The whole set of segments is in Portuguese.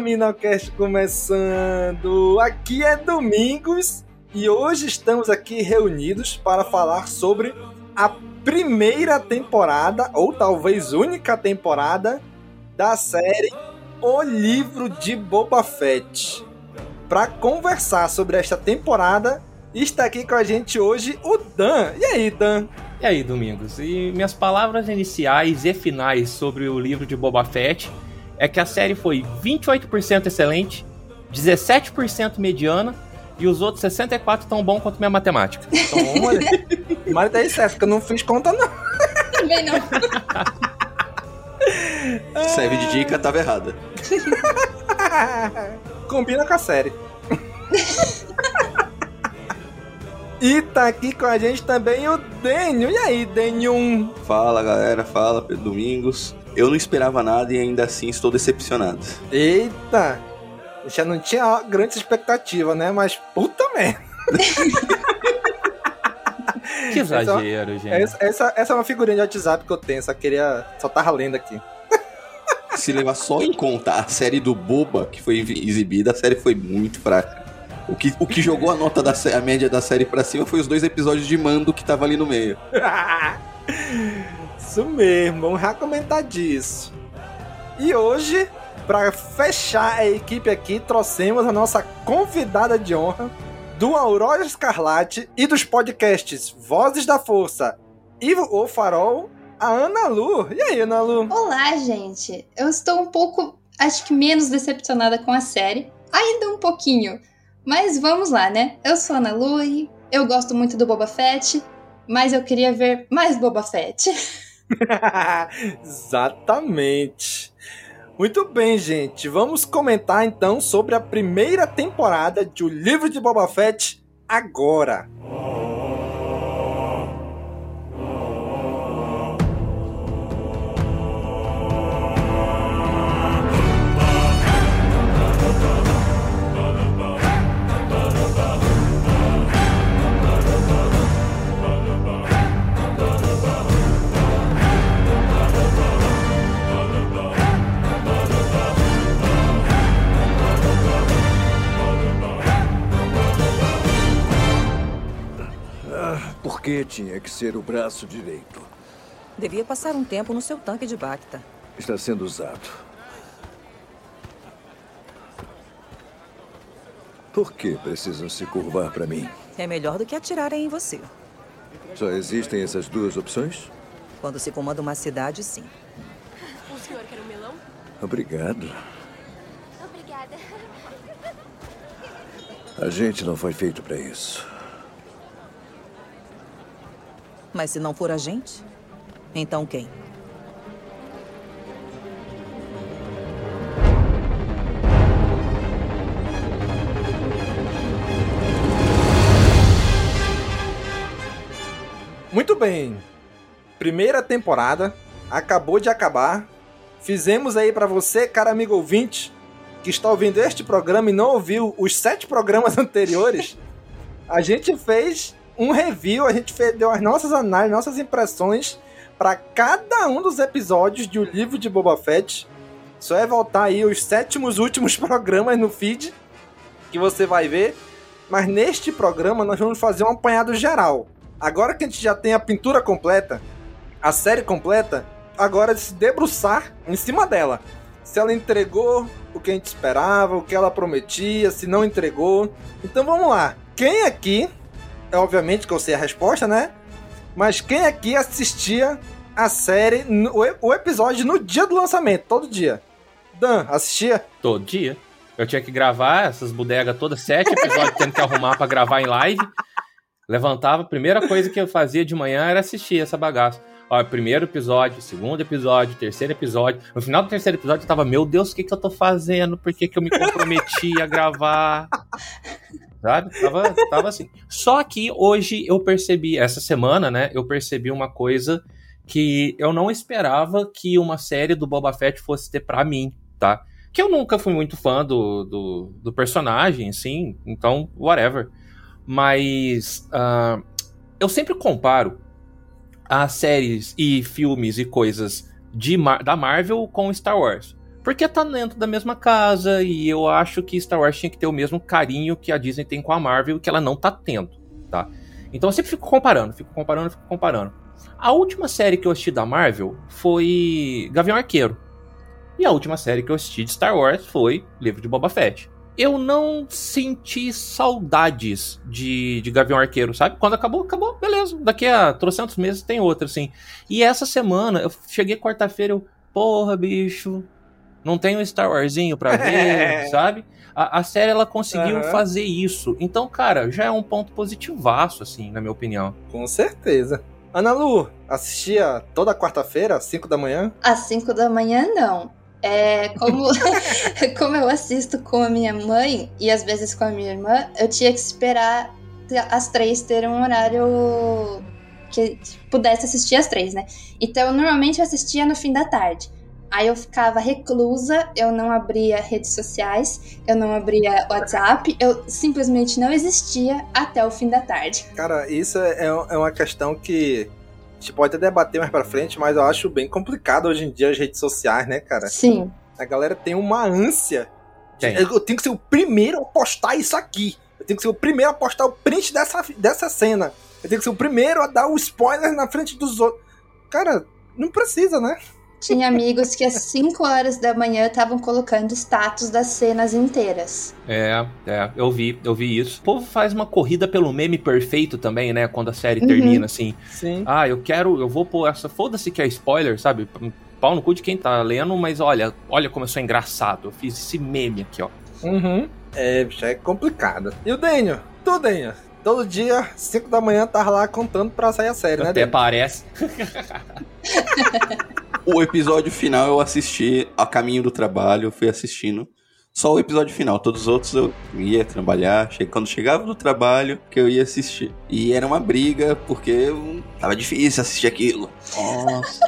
CaminoCast começando. Aqui é Domingos e hoje estamos aqui reunidos para falar sobre a primeira temporada, ou talvez única temporada, da série O Livro de Boba Fett. Para conversar sobre esta temporada, está aqui com a gente hoje o Dan. E aí, Dan? E aí, Domingos? E minhas palavras iniciais e finais sobre o livro de Boba Fett é que a série foi 28% excelente, 17% mediana e os outros 64 tão bom quanto minha matemática. Toma, mas daí certo, que eu não fiz conta não. Também não. Serve de dica, tava errada. Combina com a série. E tá aqui com a gente também o Dênio. E aí, Dênio? Fala galera, fala Pedro Domingos. Eu não esperava nada e ainda assim estou decepcionado. Eita! Já não tinha grande expectativa, né? Mas puta merda. Que exagero, gente. Essa, essa, essa é uma figurinha de WhatsApp que eu tenho, só queria. Só tava lendo aqui. Se levar só em conta a série do Boba que foi exibida, a série foi muito fraca. O que, o que jogou a nota da a média da série pra cima foi os dois episódios de Mando que tava ali no meio. Isso mesmo, vamos já comentar disso. E hoje, para fechar a equipe aqui, trouxemos a nossa convidada de honra do Aurora Escarlate e dos podcasts Vozes da Força e o Farol, a Ana Lu. E aí, Ana Lu? Olá, gente. Eu estou um pouco, acho que menos decepcionada com a série. Ainda um pouquinho. Mas vamos lá, né? Eu sou a Ana Lui, eu gosto muito do Boba Fett, mas eu queria ver mais Boba Fett. Exatamente. Muito bem, gente. Vamos comentar então sobre a primeira temporada de O Livro de Boba Fett agora. Por que tinha que ser o braço direito? Devia passar um tempo no seu tanque de Bacta. Está sendo usado. Por que precisam se curvar para mim? É melhor do que atirarem em você. Só existem essas duas opções? Quando se comanda uma cidade, sim. O senhor quer um melão? Obrigado. Obrigada. A gente não foi feito para isso. Mas se não for a gente, então quem? Muito bem. Primeira temporada acabou de acabar fizemos aí para você, cara amigo ouvinte, que está ouvindo este programa e não ouviu os sete programas anteriores, a gente fez um review, a gente fez, deu as nossas análises, nossas impressões para cada um dos episódios de O Livro de Boba Fett. Só é voltar aí os sétimos últimos programas no feed que você vai ver. Mas neste programa nós vamos fazer um apanhado geral. Agora que a gente já tem a pintura completa, a série completa, agora é se debruçar em cima dela. Se ela entregou o que a gente esperava, o que ela prometia, se não entregou. Então vamos lá. Quem aqui, é obviamente que eu sei a resposta, né? Mas quem aqui assistia a série, o episódio no dia do lançamento, todo dia? Dan, assistia? Todo dia. Eu tinha que gravar essas bodegas todas, sete episódios tendo que arrumar para gravar em live. Levantava, a primeira coisa que eu fazia de manhã era assistir essa bagaça. Ó, primeiro episódio, segundo episódio, terceiro episódio. No final do terceiro episódio eu tava, meu Deus, o que que eu tô fazendo? Por que que eu me comprometi a gravar? Sabe? Tava, tava assim. Só que hoje eu percebi, essa semana, né, eu percebi uma coisa que eu não esperava que uma série do Boba Fett fosse ter pra mim, tá? Que eu nunca fui muito fã do, do, do personagem, assim, então, whatever. Mas uh, eu sempre comparo as séries e filmes e coisas de da Marvel com Star Wars. Porque tá dentro da mesma casa e eu acho que Star Wars tinha que ter o mesmo carinho que a Disney tem com a Marvel que ela não tá tendo, tá? Então eu sempre fico comparando, fico comparando, fico comparando. A última série que eu assisti da Marvel foi Gavião Arqueiro. E a última série que eu assisti de Star Wars foi Livro de Boba Fett eu não senti saudades de, de Gavião Arqueiro, sabe? Quando acabou, acabou, beleza. Daqui a trocentos meses tem outra, assim. E essa semana, eu cheguei quarta-feira, eu, porra, bicho, não tem um Star Warsinho pra ver, sabe? A, a, série, ela conseguiu uhum. fazer isso. Então, cara, já é um ponto positivaço, assim, na minha opinião. Com certeza. Ana Lu, assistia toda quarta-feira, às 5 da manhã? Às 5 da manhã, não. É, como, como eu assisto com a minha mãe e às vezes com a minha irmã, eu tinha que esperar as três terem um horário que pudesse assistir as três, né? Então, eu normalmente assistia no fim da tarde. Aí eu ficava reclusa, eu não abria redes sociais, eu não abria WhatsApp, eu simplesmente não existia até o fim da tarde. Cara, isso é, é uma questão que a gente pode até debater mais pra frente, mas eu acho bem complicado hoje em dia as redes sociais, né, cara? Sim. A galera tem uma ânsia. De, eu tenho que ser o primeiro a postar isso aqui. Eu tenho que ser o primeiro a postar o print dessa, dessa cena. Eu tenho que ser o primeiro a dar o spoiler na frente dos outros. Cara, não precisa, né? Tinha amigos que às 5 horas da manhã estavam colocando status das cenas inteiras. É, é, eu vi, eu vi isso. O povo faz uma corrida pelo meme perfeito também, né? Quando a série uhum. termina, assim. Sim. Ah, eu quero, eu vou pôr essa. Foda-se que é spoiler, sabe? Pau no cu de quem tá lendo, mas olha, olha como eu sou engraçado. Eu fiz esse meme aqui, ó. Uhum. É, já é complicado. E o Daniel? Tu, Daniel? Todo dia, 5 da manhã, tava lá contando pra sair a série, né? Até parece. o episódio final eu assisti a caminho do trabalho, fui assistindo. Só o episódio final, todos os outros eu ia trabalhar, quando chegava do trabalho que eu ia assistir. E era uma briga, porque tava difícil assistir aquilo. Nossa.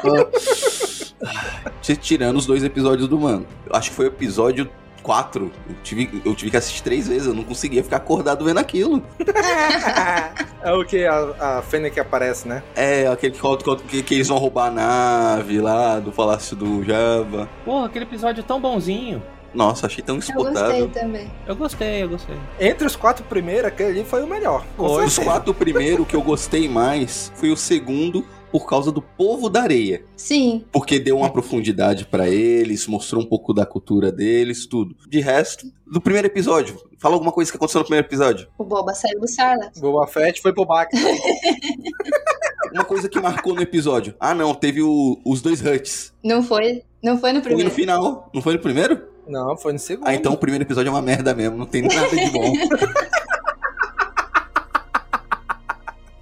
Tirando os dois episódios do mano. Eu acho que foi o episódio 4. Eu tive, eu tive que assistir três vezes, eu não conseguia ficar acordado vendo aquilo. é o que? A, a Fênix que aparece, né? É, aquele que, que, que eles vão roubar a nave lá do Palácio do Java. Porra, aquele episódio tão bonzinho. Nossa, achei tão exportável. Eu gostei também. Eu gostei, eu gostei. Entre os quatro primeiros, aquele ali foi o melhor. Os quatro primeiros, que eu gostei mais foi o segundo por causa do povo da areia. Sim. Porque deu uma profundidade para eles, mostrou um pouco da cultura deles, tudo. De resto, do primeiro episódio, fala alguma coisa que aconteceu no primeiro episódio. O Boba saiu do Sarlacc. Boba Fett foi pro Bac. uma coisa que marcou no episódio. Ah, não, teve o, os dois Huts. Não foi, não foi no primeiro. Foi no final. Não foi no primeiro? Não, foi no segundo. Ah, então o primeiro episódio é uma merda mesmo, não tem nada de bom.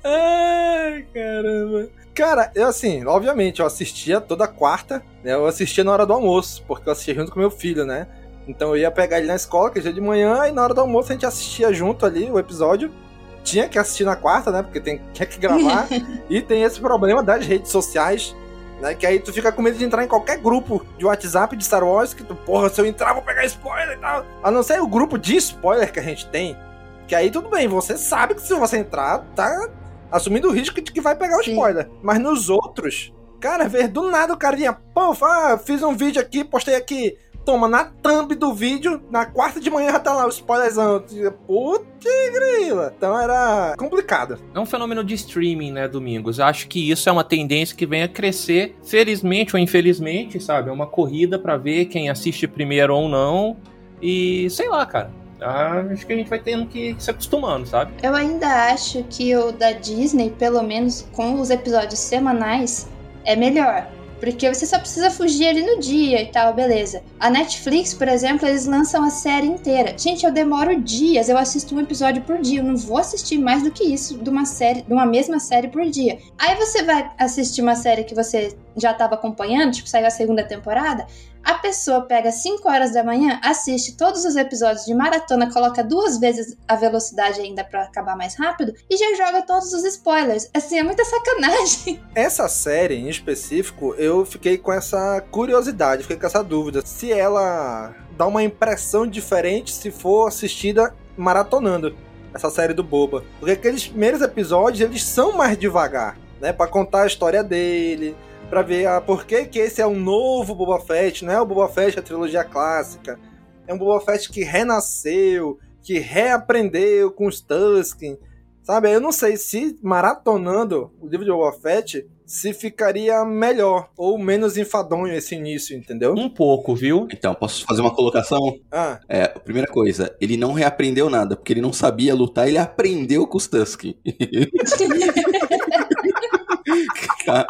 Ai, caramba. Cara, eu assim, obviamente, eu assistia toda quarta, né? Eu assistia na hora do almoço, porque eu assistia junto com meu filho, né? Então eu ia pegar ele na escola, que é dia de manhã, e na hora do almoço a gente assistia junto ali o episódio. Tinha que assistir na quarta, né? Porque tem, tinha que gravar. e tem esse problema das redes sociais. Né? Que aí tu fica com medo de entrar em qualquer grupo de WhatsApp de Star Wars que tu, porra, se eu entrar vou pegar spoiler e tal. A não ser o grupo de spoiler que a gente tem, que aí tudo bem, você sabe que se você entrar, tá assumindo o risco de que vai pegar o spoiler. Sim. Mas nos outros, cara, ver do nada o cara vinha, pô, ah, fiz um vídeo aqui, postei aqui Toma, na thumb do vídeo, na quarta de manhã já tá lá o spoilerzão. Puta grila. Então era complicado. É um fenômeno de streaming, né, Domingos? Eu acho que isso é uma tendência que vem a crescer, felizmente ou infelizmente, sabe? É uma corrida para ver quem assiste primeiro ou não. E sei lá, cara. Acho que a gente vai tendo que se acostumando, sabe? Eu ainda acho que o da Disney, pelo menos com os episódios semanais, é melhor. Porque você só precisa fugir ali no dia e tal, beleza. A Netflix, por exemplo, eles lançam a série inteira. Gente, eu demoro dias, eu assisto um episódio por dia. Eu não vou assistir mais do que isso de uma série, de uma mesma série por dia. Aí você vai assistir uma série que você já estava acompanhando, tipo, saiu a segunda temporada. A pessoa pega 5 horas da manhã, assiste todos os episódios de maratona, coloca duas vezes a velocidade ainda para acabar mais rápido e já joga todos os spoilers. Assim, é muita sacanagem. Essa série em específico, eu fiquei com essa curiosidade, fiquei com essa dúvida. Se ela dá uma impressão diferente se for assistida maratonando essa série do Boba. Porque aqueles primeiros episódios, eles são mais devagar, né? Para contar a história dele, para ver ah, por que, que esse é um novo Boba Fett, não é o Boba Fett da trilogia clássica. É um Boba Fett que renasceu, que reaprendeu com os Tusken. Sabe, eu não sei se maratonando o livro de Boba Fett se ficaria melhor ou menos enfadonho esse início, entendeu? Um pouco, viu? Então, posso fazer uma colocação? Ah. É, primeira coisa, ele não reaprendeu nada, porque ele não sabia lutar, ele aprendeu com os Tusken.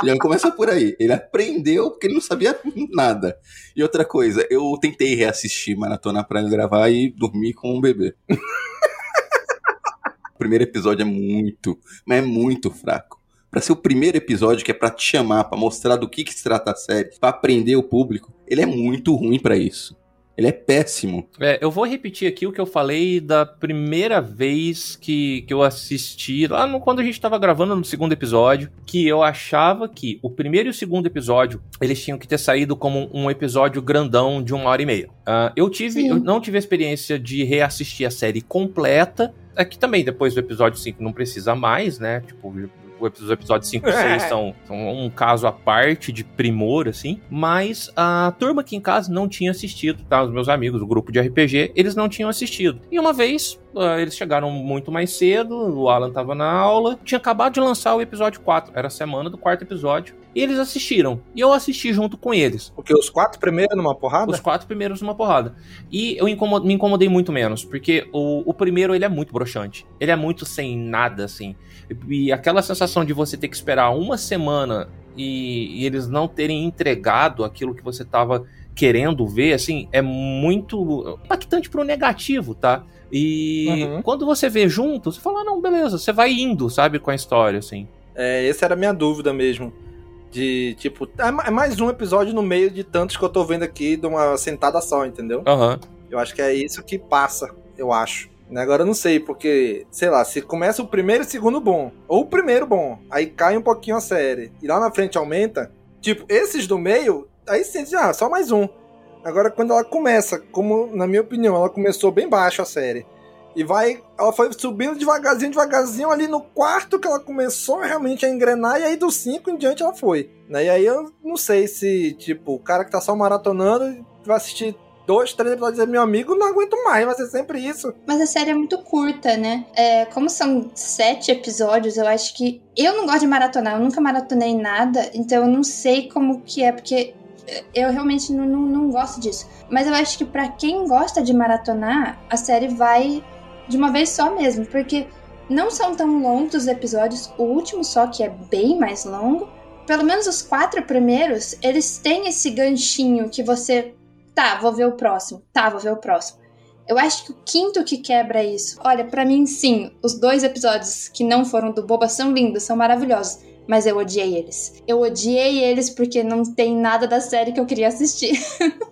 Já começa por aí. Ele aprendeu porque ele não sabia nada. E outra coisa, eu tentei reassistir Maratona pra gravar e dormir com um bebê. o primeiro episódio é muito, mas é muito fraco. Pra ser o primeiro episódio que é pra te chamar, pra mostrar do que, que se trata a série, pra aprender o público, ele é muito ruim para isso. Ele é péssimo. É, eu vou repetir aqui o que eu falei da primeira vez que, que eu assisti, lá no, quando a gente estava gravando no segundo episódio, que eu achava que o primeiro e o segundo episódio, eles tinham que ter saído como um episódio grandão de uma hora e meia. Uh, eu tive, eu não tive a experiência de reassistir a série completa, Aqui é também, depois do episódio 5, não precisa mais, né? Tipo, os episódios 5 e 6 é. são, são, um caso à parte de primor, assim. Mas a turma aqui em casa não tinha assistido, tá? Os meus amigos, o grupo de RPG, eles não tinham assistido. E uma vez, uh, eles chegaram muito mais cedo, o Alan tava na aula, tinha acabado de lançar o episódio 4, era a semana do quarto episódio. E eles assistiram. E eu assisti junto com eles. Porque os quatro primeiros numa porrada? Os quatro primeiros numa porrada. E eu me incomodei muito menos, porque o, o primeiro ele é muito broxante. Ele é muito sem nada, assim. E aquela sensação de você ter que esperar uma semana e, e eles não terem entregado aquilo que você estava querendo ver, assim, é muito impactante pro negativo, tá? E uhum. quando você vê junto, você fala, ah, não, beleza, você vai indo, sabe, com a história, assim. É, essa era a minha dúvida mesmo. De, tipo, é, é mais um episódio no meio de tantos que eu tô vendo aqui de uma sentada só, entendeu? Uhum. Eu acho que é isso que passa, eu acho. Né, agora eu não sei, porque, sei lá, se começa o primeiro e o segundo bom, ou o primeiro bom, aí cai um pouquinho a série, e lá na frente aumenta, tipo, esses do meio, aí sente, ah, só mais um. Agora, quando ela começa, como, na minha opinião, ela começou bem baixo a série, e vai, ela foi subindo devagarzinho, devagarzinho, ali no quarto que ela começou realmente a engrenar, e aí do 5 em diante ela foi. Né? E aí eu não sei se, tipo, o cara que tá só maratonando vai assistir dois, três episódios meu amigo, não aguento mais, vai ser sempre isso. Mas a série é muito curta, né? É, como são sete episódios, eu acho que. Eu não gosto de maratonar, eu nunca maratonei nada, então eu não sei como que é, porque eu realmente não, não, não gosto disso. Mas eu acho que para quem gosta de maratonar, a série vai de uma vez só mesmo, porque não são tão longos os episódios, o último só que é bem mais longo. Pelo menos os quatro primeiros, eles têm esse ganchinho que você Tá, vou ver o próximo. Tá, vou ver o próximo. Eu acho que o quinto que quebra isso. Olha, para mim, sim, os dois episódios que não foram do Boba são lindos, são maravilhosos. Mas eu odiei eles. Eu odiei eles porque não tem nada da série que eu queria assistir.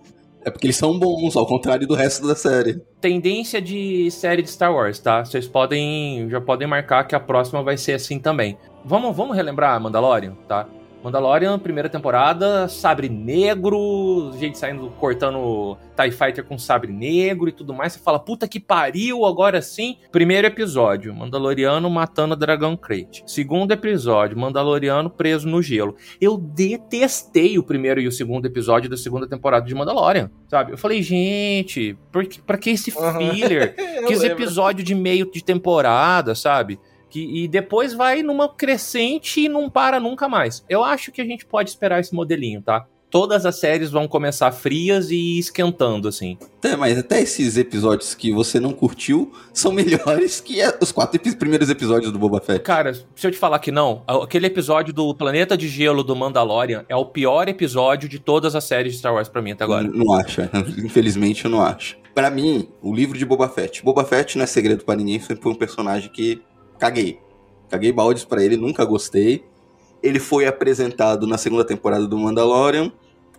É porque eles são bons, ao contrário do resto da série. Tendência de série de Star Wars, tá? Vocês podem. Já podem marcar que a próxima vai ser assim também. Vamos, vamos relembrar Mandalorian, tá? Mandalorian, primeira temporada, sabre negro, gente saindo cortando TIE Fighter com sabre negro e tudo mais. Você fala, puta que pariu, agora sim. Primeiro episódio, Mandaloriano matando a Dragão Crate. Segundo episódio, Mandaloriano preso no gelo. Eu detestei o primeiro e o segundo episódio da segunda temporada de Mandalorian, sabe? Eu falei, gente, por que, pra que esse filler? que esse episódio de meio de temporada, sabe? Que, e depois vai numa crescente e não para nunca mais. Eu acho que a gente pode esperar esse modelinho, tá? Todas as séries vão começar frias e esquentando, assim. É, mas até esses episódios que você não curtiu são melhores que os quatro primeiros episódios do Boba Fett. Cara, se eu te falar que não, aquele episódio do Planeta de Gelo do Mandalorian é o pior episódio de todas as séries de Star Wars pra mim até agora. Não, não acho, infelizmente eu não acho. Para mim, o livro de Boba Fett. Boba Fett não é segredo para ninguém, sempre foi um personagem que caguei. Caguei baldes para ele, nunca gostei. Ele foi apresentado na segunda temporada do Mandalorian.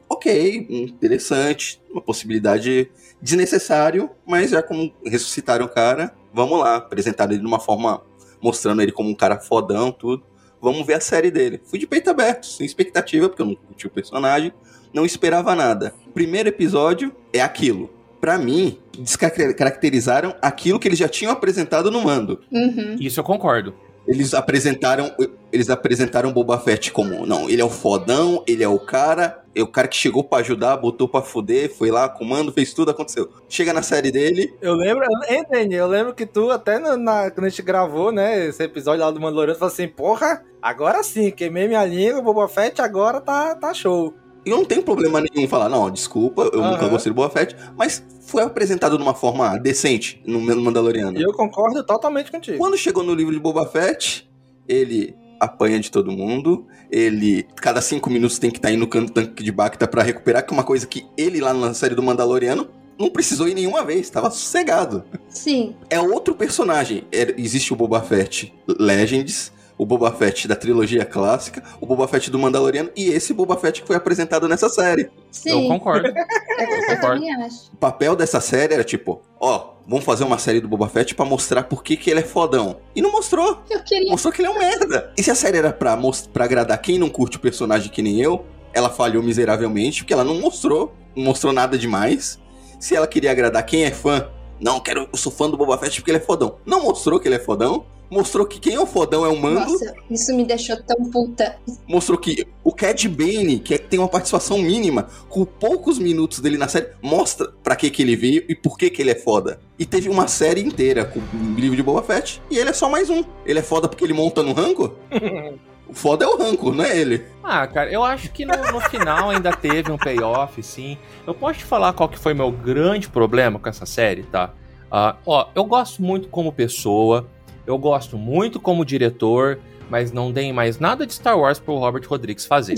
Ok, interessante, uma possibilidade desnecessário, mas já como ressuscitaram o cara, vamos lá, apresentaram ele de uma forma mostrando ele como um cara fodão, tudo. Vamos ver a série dele. Fui de peito aberto, sem expectativa, porque eu não curti o personagem, não esperava nada. Primeiro episódio é aquilo. Para mim, descaracterizaram aquilo que eles já tinham apresentado no mando. Uhum. Isso eu concordo. Eles apresentaram, eles apresentaram Boba Fett como, não, ele é o fodão, ele é o cara, é o cara que chegou para ajudar, botou para fuder, foi lá, comando, fez tudo, aconteceu. Chega na série dele. Eu lembro, entende? Eu lembro que tu, até na, na, quando a gente gravou, né, esse episódio lá do Mandaloriano, falou assim: porra, agora sim, queimei minha língua, Boba Fett agora tá, tá show. E eu não tenho problema nenhum em falar, não, desculpa, eu uhum. nunca gostei do Boba Fett, mas foi apresentado de uma forma decente no Mandaloriano. E eu concordo totalmente contigo. Quando chegou no livro de Boba Fett, ele apanha de todo mundo, ele cada cinco minutos tem que estar tá indo no tanque de Bacta para recuperar, que é uma coisa que ele lá na série do Mandaloriano não precisou ir nenhuma vez, estava sossegado. Sim. É outro personagem. É, existe o Boba Fett Legends, o Boba Fett da trilogia clássica, o Boba Fett do Mandaloriano e esse Boba Fett que foi apresentado nessa série. Sim. Eu concordo. eu concordo. O papel dessa série era tipo, ó, vamos fazer uma série do Boba Fett para mostrar por que, que ele é fodão. E não mostrou. Eu queria. Mostrou que ele é um merda. E se a série era pra, pra agradar quem não curte o personagem que nem eu, ela falhou miseravelmente, porque ela não mostrou, não mostrou nada demais. Se ela queria agradar quem é fã, não, quero, eu sou fã do Boba Fett porque ele é fodão. Não mostrou que ele é fodão mostrou que quem é o fodão é o Mando. Nossa, isso me deixou tão puta. Mostrou que o Cad Bane, que é, tem uma participação mínima, com poucos minutos dele na série, mostra para que que ele veio e por que que ele é foda. E teve uma série inteira com o livro de Boba Fett, e ele é só mais um. Ele é foda porque ele monta no rango? O foda é o Ranco, não é ele. Ah, cara, eu acho que no, no final ainda teve um payoff, sim. Eu posso te falar qual que foi meu grande problema com essa série, tá? Uh, ó, eu gosto muito como pessoa, eu gosto muito como diretor, mas não deem mais nada de Star Wars pro Robert Rodrigues fazer.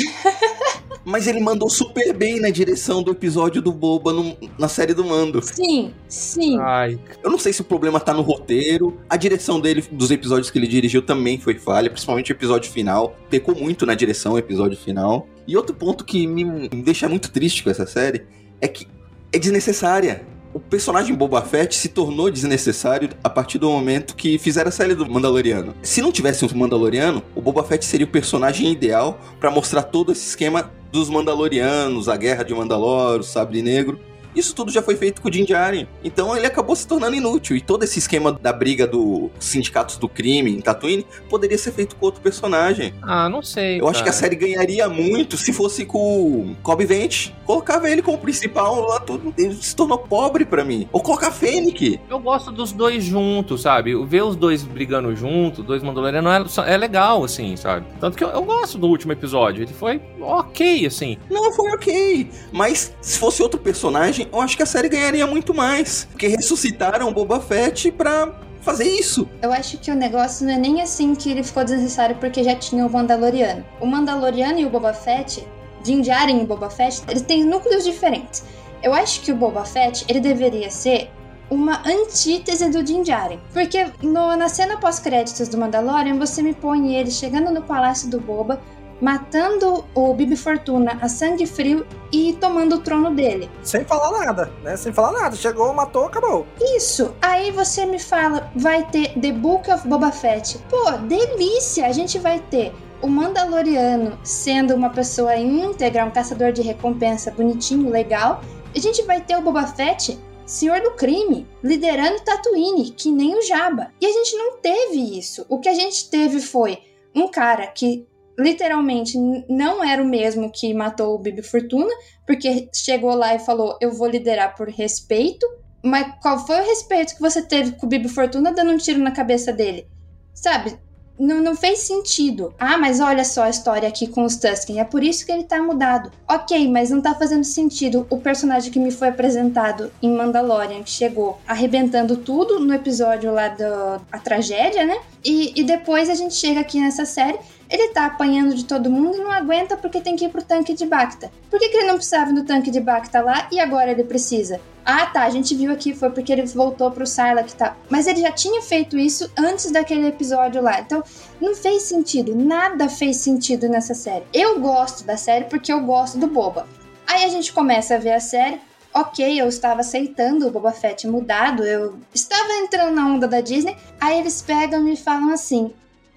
mas ele mandou super bem na direção do episódio do Boba no, na série do Mando. Sim, sim. Ai. Eu não sei se o problema tá no roteiro. A direção dele, dos episódios que ele dirigiu, também foi falha, principalmente o episódio final. Pecou muito na direção o episódio final. E outro ponto que me, me deixa muito triste com essa série é que é desnecessária o personagem Boba Fett se tornou desnecessário a partir do momento que fizeram a série do Mandaloriano. Se não tivesse um Mandaloriano, o Boba Fett seria o personagem ideal para mostrar todo esse esquema dos Mandalorianos, a guerra de Mandalor, o Sabre Negro. Isso tudo já foi feito com o Din Djarin. Então ele acabou se tornando inútil. E todo esse esquema da briga dos sindicatos do crime em Tatooine poderia ser feito com outro personagem. Ah, não sei. Eu cara. acho que a série ganharia muito se fosse com o Cobb Vent. Colocava ele como principal lá, tudo. Ele se tornou pobre para mim. Ou colocar a Fennec. Eu gosto dos dois juntos, sabe? Ver os dois brigando juntos, dois Mandalorianos, é, é legal, assim, sabe? Tanto que eu, eu gosto do último episódio. Ele foi ok, assim. Não, foi ok. Mas se fosse outro personagem, eu acho que a série ganharia muito mais. Porque ressuscitaram Boba Fett pra fazer isso. Eu acho que o negócio não é nem assim que ele ficou desnecessário porque já tinha o Mandaloriano. O Mandaloriano e o Boba Fett, Din e o Boba Fett, eles têm núcleos diferentes. Eu acho que o Boba Fett, ele deveria ser uma antítese do Din. Porque no, na cena pós-créditos do Mandalorian, você me põe ele chegando no palácio do Boba, matando o Bibi Fortuna a sangue frio e tomando o trono dele. Sem falar nada, né? Sem falar nada. Chegou, matou, acabou. Isso. Aí você me fala, vai ter The Book of Boba Fett. Pô, delícia! A gente vai ter o Mandaloriano sendo uma pessoa íntegra, um caçador de recompensa bonitinho, legal, a gente vai ter o Boba Fett senhor do crime, liderando Tatooine, que nem o Jabba. E a gente não teve isso. O que a gente teve foi um cara que literalmente não era o mesmo que matou o Bibi Fortuna, porque chegou lá e falou: Eu vou liderar por respeito. Mas qual foi o respeito que você teve com o Bibi Fortuna dando um tiro na cabeça dele? Sabe? Não, não fez sentido. Ah, mas olha só a história aqui com os Tusken. É por isso que ele tá mudado. Ok, mas não tá fazendo sentido o personagem que me foi apresentado em Mandalorian, que chegou arrebentando tudo no episódio lá da tragédia, né? E, e depois a gente chega aqui nessa série ele tá apanhando de todo mundo e não aguenta porque tem que ir pro tanque de Bacta. Por que, que ele não precisava do tanque de Bacta lá e agora ele precisa? Ah, tá, a gente viu aqui, foi porque ele voltou pro Sarlacc, tá. Mas ele já tinha feito isso antes daquele episódio lá. Então, não fez sentido, nada fez sentido nessa série. Eu gosto da série porque eu gosto do Boba. Aí a gente começa a ver a série, ok, eu estava aceitando o Boba Fett mudado, eu estava entrando na onda da Disney, aí eles pegam e falam assim: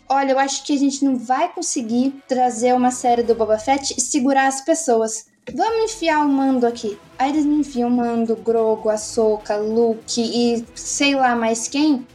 olha, eu acho que a gente não vai conseguir trazer uma série do Boba Fett e segurar as pessoas. Vamos enfiar o Mando aqui. Aí eles me enfiam Mando, Grogo, Ahsoka, Luke e sei lá mais quem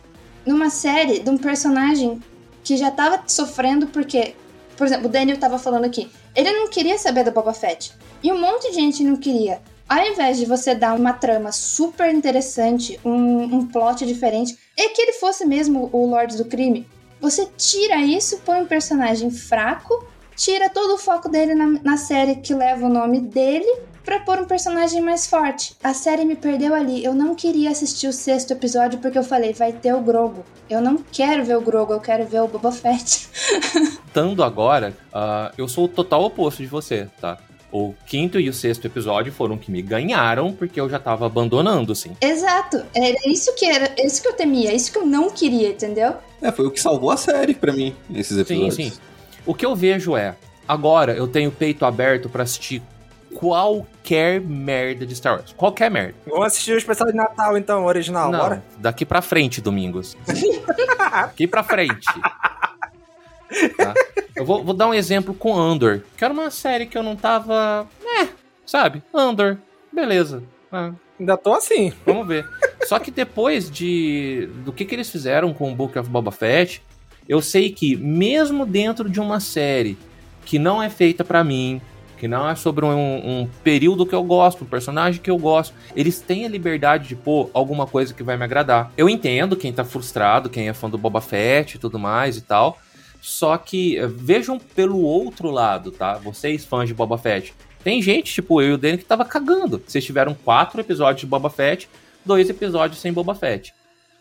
numa série de um personagem que já tava sofrendo porque, por exemplo, o Daniel tava falando aqui, ele não queria saber do Boba Fett. E um monte de gente não queria. Ao invés de você dar uma trama super interessante, um, um plot diferente, e que ele fosse mesmo o Lorde do Crime, você tira isso, põe um personagem fraco, tira todo o foco dele na, na série que leva o nome dele para pôr um personagem mais forte. A série me perdeu ali. Eu não queria assistir o sexto episódio porque eu falei, vai ter o Grogo. Eu não quero ver o Grogo, eu quero ver o Boba Fett. Tando agora, uh, eu sou o total oposto de você, tá? O quinto e o sexto episódio foram que me ganharam, porque eu já tava abandonando, assim. Exato. Era isso que era, isso que eu temia, isso que eu não queria, entendeu? É, foi o que salvou a série para mim, esses episódios. Sim, sim. O que eu vejo é, agora eu tenho peito aberto para assistir qualquer merda de Star Wars. Qualquer merda. Vamos assistir o especial de Natal, então, original, Não, bora? Daqui pra frente, Domingos. daqui pra frente. Tá? Eu vou, vou, dar um exemplo com Andor, que era uma série que eu não tava. É, sabe? Andor, beleza. Ah. Ainda tô assim. Vamos ver. Só que depois de do que, que eles fizeram com o Book of Boba Fett, eu sei que mesmo dentro de uma série que não é feita para mim, que não é sobre um, um, período que eu gosto, um personagem que eu gosto. Eles têm a liberdade de pôr alguma coisa que vai me agradar. Eu entendo quem tá frustrado, quem é fã do Boba Fett e tudo mais e tal. Só que eh, vejam pelo outro lado, tá? Vocês fãs de Boba Fett. Tem gente, tipo eu e o Danny, que tava cagando. Vocês tiveram quatro episódios de Boba Fett, dois episódios sem Boba Fett.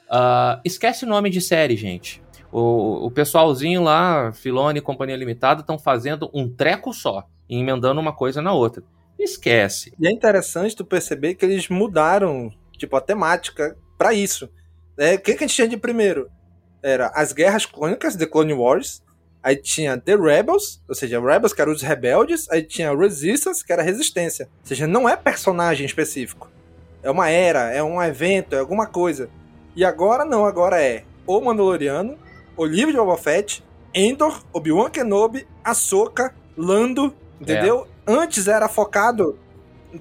Uh, esquece o nome de série, gente. O, o pessoalzinho lá, Filone e Companhia Limitada, estão fazendo um treco só, emendando uma coisa na outra. Esquece. E é interessante tu perceber que eles mudaram, tipo, a temática para isso. É, o que, que a gente tinha de primeiro? Era as Guerras Clônicas, The Clone Wars. Aí tinha The Rebels, ou seja, Rebels, que eram os rebeldes. Aí tinha Resistance, que era resistência. Ou seja, não é personagem específico. É uma era, é um evento, é alguma coisa. E agora não, agora é o Mandaloriano, o livro de Boba Fett, Endor, Obi-Wan Kenobi, Ahsoka, Lando, entendeu? É. Antes era focado,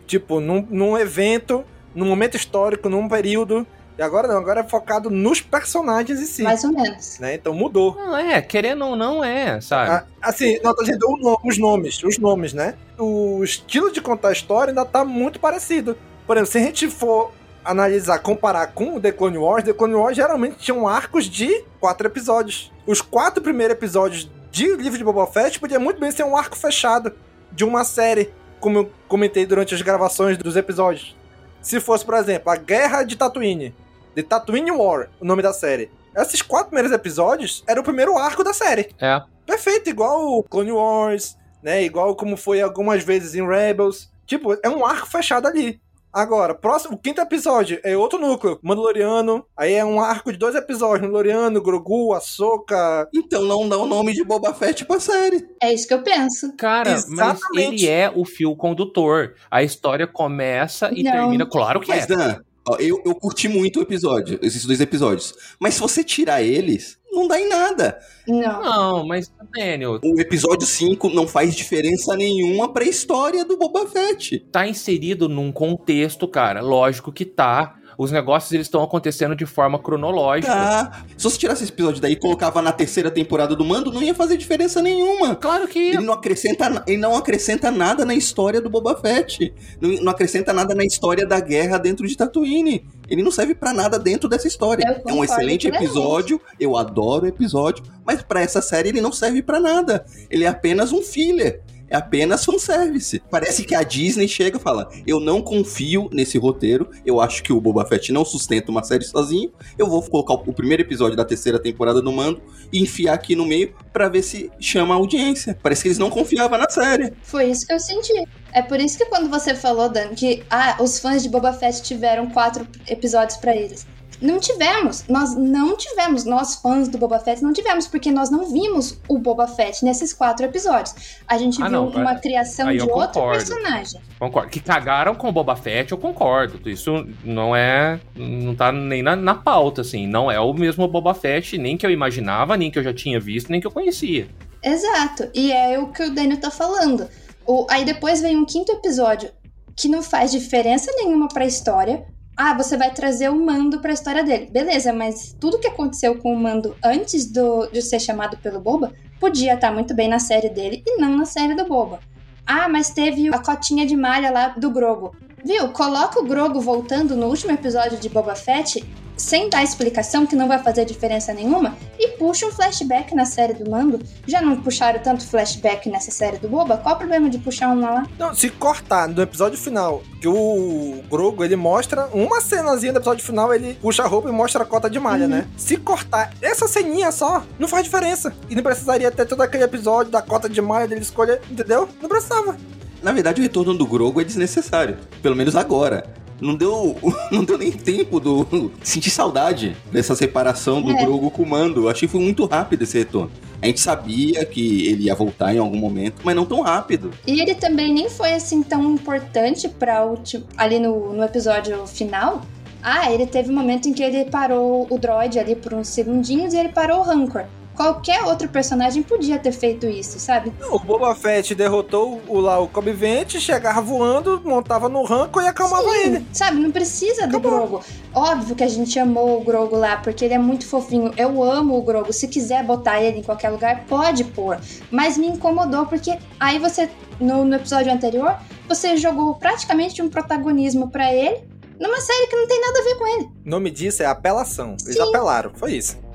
tipo, num, num evento, num momento histórico, num período. E agora não, agora é focado nos personagens em si. Mais ou menos. Né? Então mudou. Não, é, querendo ou não é, sabe? Ah, assim, não, tô dizendo os nomes, os nomes, né? O estilo de contar a história ainda tá muito parecido. Por exemplo, se a gente for analisar, comparar com o The Clone Wars, The Clone Wars geralmente tinham arcos de quatro episódios. Os quatro primeiros episódios de Livro de Boba Fett podia muito bem ser um arco fechado de uma série, como eu comentei durante as gravações dos episódios. Se fosse, por exemplo, a Guerra de Tatooine, The Tatooine War, o nome da série. Esses quatro primeiros episódios era o primeiro arco da série. É. Perfeito, igual o Clone Wars, né? Igual como foi algumas vezes em Rebels. Tipo, é um arco fechado ali. Agora, próximo, o quinto episódio é outro núcleo, Mandaloriano. Aí é um arco de dois episódios, Mandaloriano, Grogu, Ahsoka. Então não dá o nome de Boba Fett pra série. É isso que eu penso. Cara, Exatamente. mas ele é o fio condutor. A história começa e não. termina, claro que mas, é. Dan, eu, eu curti muito o episódio, esses dois episódios. Mas se você tirar eles, não dá em nada. Não. Não, mas, Daniel. O episódio 5 não faz diferença nenhuma pra história do Boba Fett. Tá inserido num contexto, cara. Lógico que tá. Os negócios eles estão acontecendo de forma cronológica. Tá. Se você tirasse esse episódio daí e colocava na terceira temporada do Mando, não ia fazer diferença nenhuma. Claro que Ele não acrescenta, ele não acrescenta nada na história do Boba Fett. Não, não acrescenta nada na história da guerra dentro de Tatooine. Ele não serve pra nada dentro dessa história. É um excelente episódio, eu adoro o episódio, mas pra essa série ele não serve pra nada. Ele é apenas um filler. É apenas fanservice. Parece que a Disney chega e fala: Eu não confio nesse roteiro. Eu acho que o Boba Fett não sustenta uma série sozinho. Eu vou colocar o primeiro episódio da terceira temporada do Mando e enfiar aqui no meio pra ver se chama a audiência. Parece que eles não confiavam na série. Foi isso que eu senti. É por isso que quando você falou, Dan, que ah, os fãs de Boba Fett tiveram quatro episódios pra eles. Não tivemos. Nós não tivemos. Nós, fãs do Boba Fett, não tivemos, porque nós não vimos o Boba Fett nesses quatro episódios. A gente Ah, viu não, uma criação de outro concordo. personagem. Concordo. Que cagaram com o Boba Fett, eu concordo. Isso não é. Não tá nem na, na pauta, assim. Não é o mesmo Boba Fett, nem que eu imaginava, nem que eu já tinha visto, nem que eu conhecia. Exato. E é o que o Daniel tá falando. O, aí depois vem um quinto episódio que não faz diferença nenhuma pra história. Ah, você vai trazer o Mando pra história dele. Beleza, mas tudo que aconteceu com o Mando antes do, de ser chamado pelo Boba podia estar muito bem na série dele e não na série do Boba. Ah, mas teve a cotinha de malha lá do Grogo. Viu? Coloca o Grogo voltando no último episódio de Boba Fett sem dar explicação que não vai fazer diferença nenhuma e puxa um flashback na série do Mando. Já não puxaram tanto flashback nessa série do Boba? Qual o problema de puxar um lá? Não, se cortar no episódio final, que o Grogo ele mostra uma cenazinha do episódio final, ele puxa a roupa e mostra a cota de malha, Uhum. né? Se cortar essa ceninha só, não faz diferença. E não precisaria ter todo aquele episódio da cota de malha dele escolher, entendeu? Não precisava. Na verdade, o retorno do Grogu é desnecessário. Pelo menos agora. Não deu, não deu nem tempo do sentir saudade dessa separação do É. Grogu com o Mando. Eu achei que foi muito rápido esse retorno. A gente sabia que ele ia voltar em algum momento, mas não tão rápido. E ele também nem foi assim tão importante para ali no, no episódio final. Ah, ele teve um momento em que ele parou o droid ali por uns segundinhos e ele parou o Rancor. Qualquer outro personagem podia ter feito isso, sabe? O Boba Fett derrotou o, lá o Cobb Vente, chegava voando, montava no Rancor e acalmava Sim, ele. Sabe, não precisa do Grogo. Óbvio que a gente amou o Grogo lá, porque ele é muito fofinho. Eu amo o Grogo. Se quiser botar ele em qualquer lugar, pode pôr. Mas me incomodou, porque aí você, no, no episódio anterior, você jogou praticamente um protagonismo pra ele numa série que não tem nada a ver com ele. O nome disso é apelação. Eles Sim. apelaram, foi isso.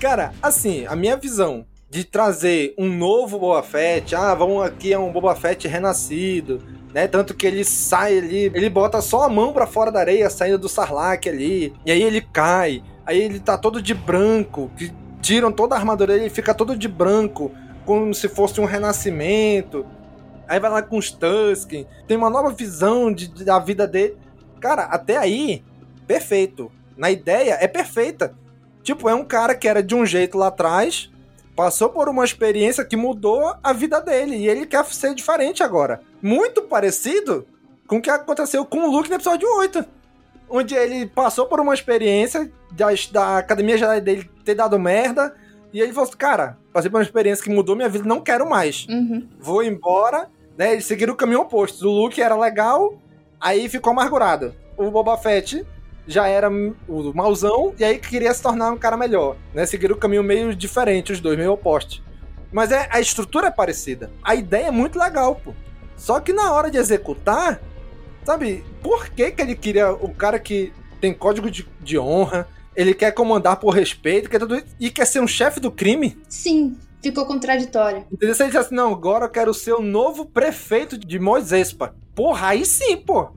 Cara, assim, a minha visão de trazer um novo Boba Fett, ah, vamos aqui é um Boba Fett renascido, né? Tanto que ele sai ali, ele bota só a mão pra fora da areia, saindo do Sarlacc ali, e aí ele cai, aí ele tá todo de branco, que tiram toda a armadura ele fica todo de branco, como se fosse um renascimento. Aí vai lá com os Tusken, tem uma nova visão de, de- da vida dele. Cara, até aí, perfeito. Na ideia, é perfeita. Tipo, é um cara que era de um jeito lá atrás, passou por uma experiência que mudou a vida dele, e ele quer ser diferente agora. Muito parecido com o que aconteceu com o Luke no episódio 8. Onde ele passou por uma experiência da, da academia Jedi dele ter dado merda, e ele falou assim, cara, passei por uma experiência que mudou minha vida, não quero mais Uhum. vou embora, né? Eles seguiram o caminho oposto. O Luke era legal, aí ficou amargurado. O Boba Fett já era o mauzão, e aí queria se tornar um cara melhor, né? Seguiram o caminho meio diferente, os dois, meio opostos. Mas é, a estrutura é parecida. A ideia é muito legal, pô. Só que na hora de executar, sabe, por que, que ele queria o cara que tem código de, de honra, ele quer comandar por respeito, quer tudo isso, e quer ser um chefe do crime? Sim, ficou contraditório. Entendeu? Se ele dissesse, não, agora eu quero ser o novo prefeito de Moisespa. Porra, aí sim, pô.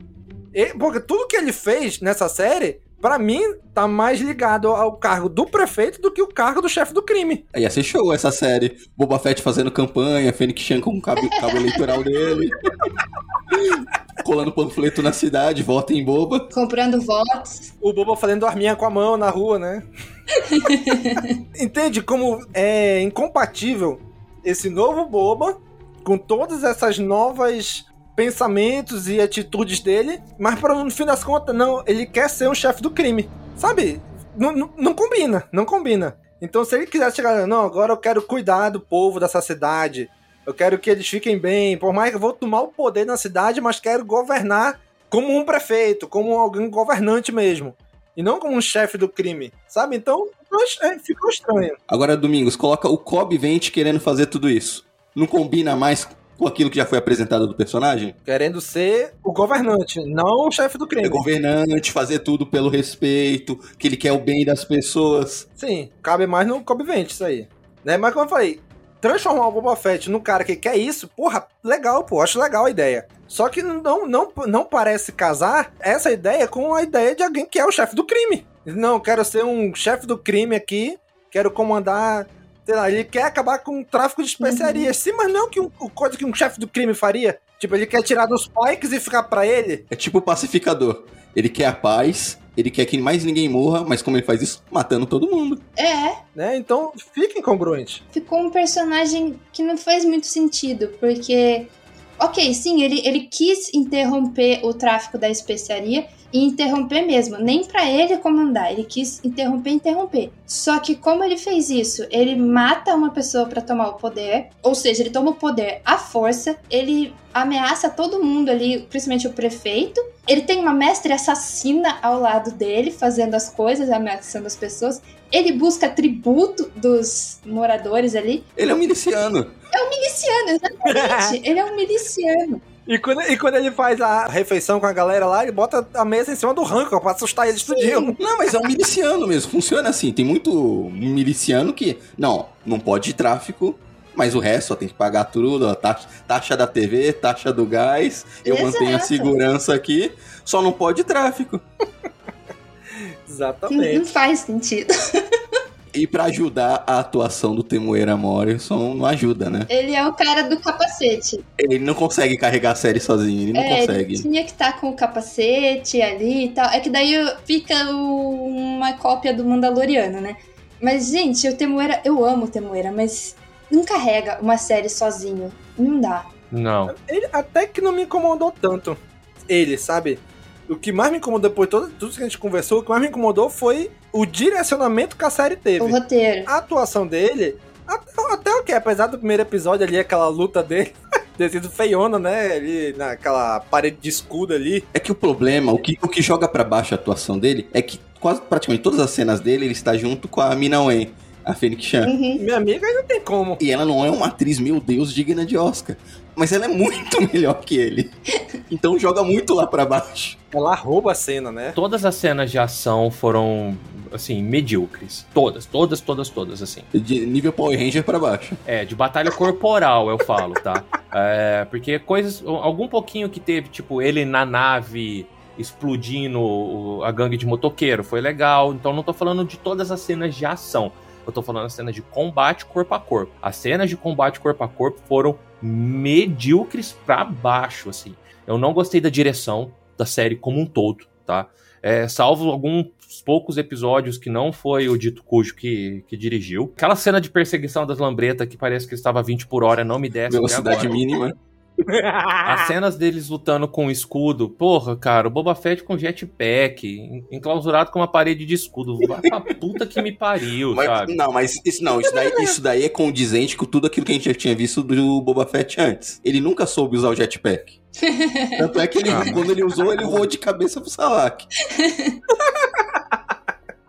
E- porque tudo que ele fez nessa série, pra mim, tá mais ligado ao cargo do prefeito do que o cargo do chefe do crime. Ia ser show essa série. Boba Fett fazendo campanha, Fennec Chan com o cabo, cabo eleitoral dele. Colando panfleto na cidade, votem em boba. Comprando votos. O Boba fazendo arminha com a mão na rua, né? Entende como é incompatível esse novo Boba com todas essas novas pensamentos e atitudes dele, mas no fim das contas, não, ele quer ser um chefe do crime. Sabe? Não, não, não combina, não combina. Então, se ele quiser chegar, não, agora eu quero cuidar do povo dessa cidade, eu quero que eles fiquem bem, por mais que eu vou tomar o poder na cidade, mas quero governar como um prefeito, como alguém governante mesmo. E não como um chefe do crime, sabe? Então, é, ficou estranho. Agora, Domingos, coloca o Cobb Vente querendo fazer tudo isso. Não combina mais com aquilo que já foi apresentado do personagem? Querendo ser o governante, não o chefe do crime. É governante, fazer tudo pelo respeito, que ele quer o bem das pessoas. Sim, cabe mais no Cobb Vente isso aí. Né? Mas como eu falei, transformar o Boba Fett no cara que quer isso, porra, legal, pô, acho legal a ideia. Só que não, não, não parece casar essa ideia com a ideia de alguém que é o chefe do crime. Não, quero ser um chefe do crime aqui, quero comandar. Sei lá, ele quer acabar com o tráfico de especiarias. Uhum. Sim, mas não que um, o coisa que um chefe do crime faria. Tipo, ele quer tirar dos pikes e ficar para ele. É tipo o pacificador. Ele quer a paz, ele quer que mais ninguém morra, mas como ele faz isso? Matando todo mundo. É. Né? Então fica incongruente. Ficou um personagem que não faz muito sentido, porque. Ok, sim, ele, ele quis interromper o tráfico da especiaria, e interromper mesmo, nem para ele comandar, ele quis interromper, interromper. Só que como ele fez isso, ele mata uma pessoa para tomar o poder, ou seja, ele toma o poder à força, ele ameaça todo mundo ali, principalmente o prefeito. Ele tem uma mestre assassina ao lado dele, fazendo as coisas, ameaçando as pessoas. Ele busca tributo dos moradores ali. Ele é um miliciano. É um miliciano, exatamente. ele é um miliciano. E quando, e quando ele faz a refeição com a galera lá, ele bota a mesa em cima do rancor pra assustar eles tudinho. Não, mas é um miliciano mesmo. Funciona assim. Tem muito miliciano que. Não, não pode tráfico. Mas o resto, ó, tem que pagar tudo, ó, taxa, taxa da TV, taxa do gás, eu Exato. mantenho a segurança aqui, só não pode tráfico. Exatamente. Não faz sentido. E para ajudar a atuação do Temuera Morrison, não ajuda, né? Ele é o cara do capacete. Ele não consegue carregar a série sozinho, ele não é, consegue. Ele tinha que estar tá com o capacete ali e tal. É que daí fica o... uma cópia do Mandaloriano, né? Mas, gente, o Temuera, eu amo o Temuera, mas não carrega uma série sozinho. Não dá. Não. Ele até que não me incomodou tanto. Ele, sabe? O que mais me incomodou depois de tudo, tudo que a gente conversou, o que mais me incomodou foi o direcionamento que a série teve. O roteiro. A atuação dele, até, até o que, apesar do primeiro episódio ali, aquela luta dele. ter sido feiona, né? Ali naquela parede de escudo ali. É que o problema, o que, o que joga para baixo a atuação dele é que quase praticamente todas as cenas dele ele está junto com a Mina Wen. A Fênix Chan. Uhum. Minha amiga não tem como. E ela não é uma atriz, meu Deus, digna de Oscar. Mas ela é muito melhor que ele. Então joga muito lá para baixo. Ela rouba a cena, né? Todas as cenas de ação foram assim, medíocres. Todas, todas, todas, todas, assim. De nível Power Ranger pra baixo. É, de batalha corporal, eu falo, tá? É, porque coisas. Algum pouquinho que teve, tipo, ele na nave explodindo a gangue de motoqueiro, foi legal. Então não tô falando de todas as cenas de ação. Eu tô falando das cenas de combate corpo a corpo. As cenas de combate corpo a corpo foram medíocres pra baixo, assim. Eu não gostei da direção da série como um todo, tá? É, salvo alguns poucos episódios que não foi o Dito Cujo que, que dirigiu. Aquela cena de perseguição das lambretas que parece que estava 20 por hora não me desce. Velocidade mínima. As cenas deles lutando com o escudo, porra, cara, o Boba Fett com jetpack, enclausurado com uma parede de escudo. Vai pra puta que me pariu, mas, sabe? Não, mas isso não, isso daí, isso daí é condizente com tudo aquilo que a gente já tinha visto do Boba Fett antes. Ele nunca soube usar o jetpack. Tanto é que ele, ah, quando ele usou, ele voou de cabeça pro Salak.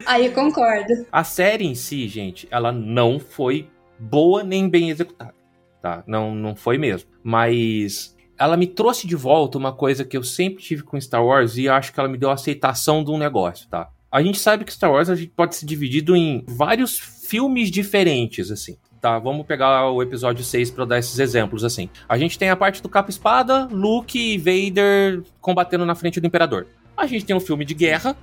Aí concordo. A série em si, gente, ela não foi boa nem bem executada. Tá? Não, não foi mesmo. Mas ela me trouxe de volta uma coisa que eu sempre tive com Star Wars e acho que ela me deu a aceitação de um negócio, tá? A gente sabe que Star Wars a gente pode ser dividido em vários filmes diferentes, assim tá? Vamos pegar o episódio 6 para dar esses exemplos assim. A gente tem a parte do capa espada, Luke e Vader combatendo na frente do imperador. A gente tem um filme de guerra,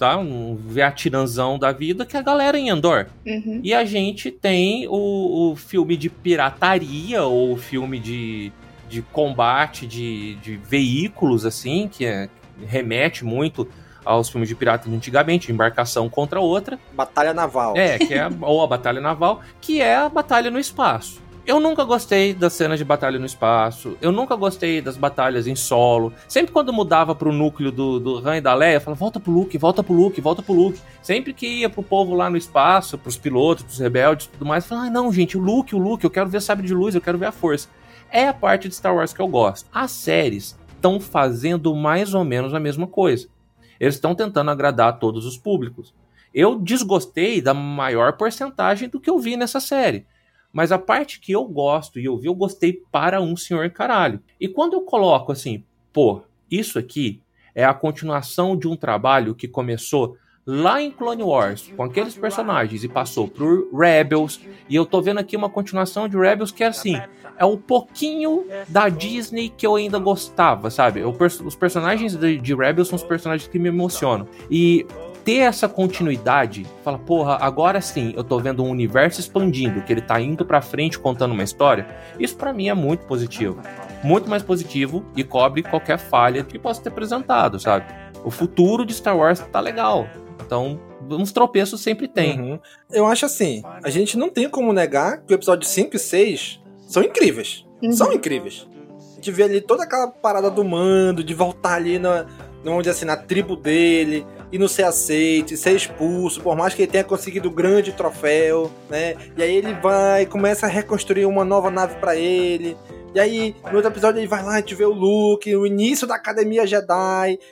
tá? Um Vietnãzão da vida, que é a galera em Andor. Uhum. E a gente tem o, o filme de pirataria ou o filme de, de combate de, de veículos, assim, que é, remete muito aos filmes de pirata de antigamente, embarcação contra outra. Batalha naval. É, que é ou a batalha naval, que é a batalha no espaço. Eu nunca gostei das cenas de batalha no espaço. Eu nunca gostei das batalhas em solo. Sempre quando mudava pro núcleo do, do Han e da Leia, eu falava, volta pro Luke, volta pro Luke, volta pro Luke. Sempre que ia pro povo lá no espaço, pros pilotos, pros rebeldes tudo mais, eu falava, ah, não, gente, o Luke, o Luke, eu quero ver sabre de luz, eu quero ver a força. É a parte de Star Wars que eu gosto. As séries estão fazendo mais ou menos a mesma coisa. Eles estão tentando agradar todos os públicos. Eu desgostei da maior porcentagem do que eu vi nessa série. Mas a parte que eu gosto e eu vi, eu gostei para um senhor caralho. E quando eu coloco assim, pô, isso aqui é a continuação de um trabalho que começou lá em Clone Wars, com aqueles personagens, e passou por Rebels, e eu tô vendo aqui uma continuação de Rebels que é assim, é o pouquinho da Disney que eu ainda gostava, sabe? os personagens de, de Rebels são os personagens que me emocionam. E ter essa continuidade, fala, porra, agora sim eu tô vendo um universo expandindo, que ele tá indo pra frente contando uma história, isso para mim é muito positivo. Muito mais positivo e cobre qualquer falha que possa ter apresentado, sabe? O futuro de Star Wars tá legal. Então, uns tropeços sempre tem. Uhum. Eu acho assim, a gente não tem como negar que o episódio 5 e 6 são incríveis. Uhum. São incríveis. A gente vê ali toda aquela parada do mando, de voltar ali na, vamos dizer assim, na tribo dele, e não ser aceito, ser expulso, por mais que ele tenha conseguido um grande troféu, né? E aí ele vai, começa a reconstruir uma nova nave para ele. E aí, no outro episódio, ele vai lá, a gente vê o Luke, o início da Academia Jedi,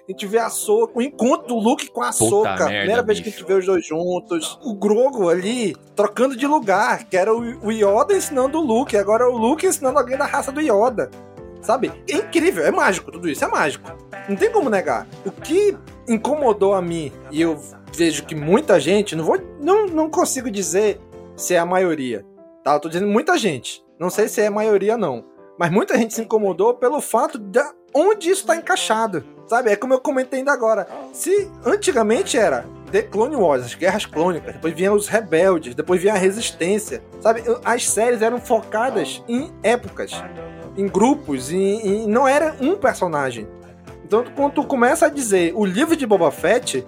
a gente vê a Soka, o encontro do Luke com a Soka, primeira vez que a gente vê os dois juntos. O Grogo ali, trocando de lugar, que era o Yoda ensinando o Luke, agora é o Luke ensinando alguém da raça do Yoda. Sabe? É incrível, é mágico tudo isso, é mágico. Não tem como negar. O que incomodou a mim, e eu vejo que muita gente, não vou. Não, não consigo dizer se é a maioria. Tá? Eu tô dizendo muita gente. Não sei se é a maioria, não. Mas muita gente se incomodou pelo fato de onde isso está encaixado. Sabe? É como eu comentei ainda agora. Se antigamente era The Clone Wars, as guerras clônicas, depois vinham os rebeldes, depois vinha a resistência. Sabe? As séries eram focadas em épocas em grupos e, e não era um personagem. Então, quando tu começa a dizer o livro de Boba Fett,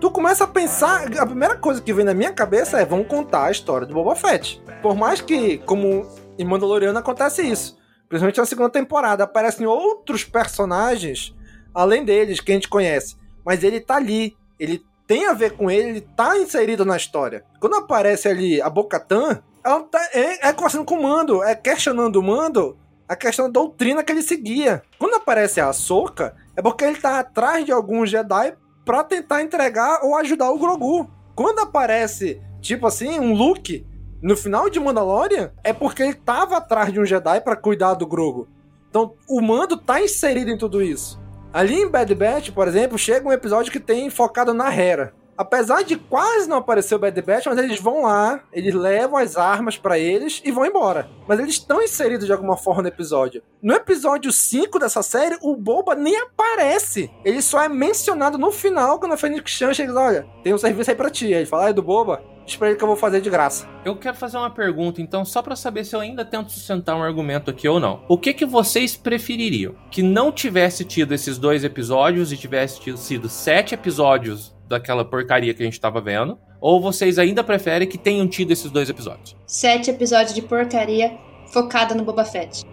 tu começa a pensar. A primeira coisa que vem na minha cabeça é: vamos contar a história do Boba Fett. Por mais que, como em Mandaloriano, acontece isso. Principalmente na segunda temporada, aparecem outros personagens além deles que a gente conhece. Mas ele tá ali. Ele tem a ver com ele, ele tá inserido na história. Quando aparece ali a Bocatan, ela tá, é, é conversando com o Mando, é questionando o Mando a questão da doutrina que ele seguia. Quando aparece a Soca, é porque ele tá atrás de alguns Jedi para tentar entregar ou ajudar o Grogu. Quando aparece, tipo assim, um Luke no final de Mandalorian, é porque ele tava atrás de um Jedi para cuidar do Grogu. Então, o Mando tá inserido em tudo isso. Ali em Bad Batch, por exemplo, chega um episódio que tem focado na Hera apesar de quase não aparecer o Bad Batch, mas eles vão lá, eles levam as armas para eles e vão embora. Mas eles estão inseridos de alguma forma no episódio. No episódio 5 dessa série, o Boba nem aparece. Ele só é mencionado no final, quando a Fênix Chan chega e diz, olha, tem um serviço aí pra ti. Aí ele fala, ah, é do Boba? Espera ele que eu vou fazer de graça. Eu quero fazer uma pergunta, então, só para saber se eu ainda tento sustentar um argumento aqui ou não. O que que vocês prefeririam? Que não tivesse tido esses dois episódios e tivesse tido sido sete episódios daquela porcaria que a gente tava vendo? Ou vocês ainda preferem que tenham tido esses dois episódios? Sete episódios de porcaria focada no Boba Fett.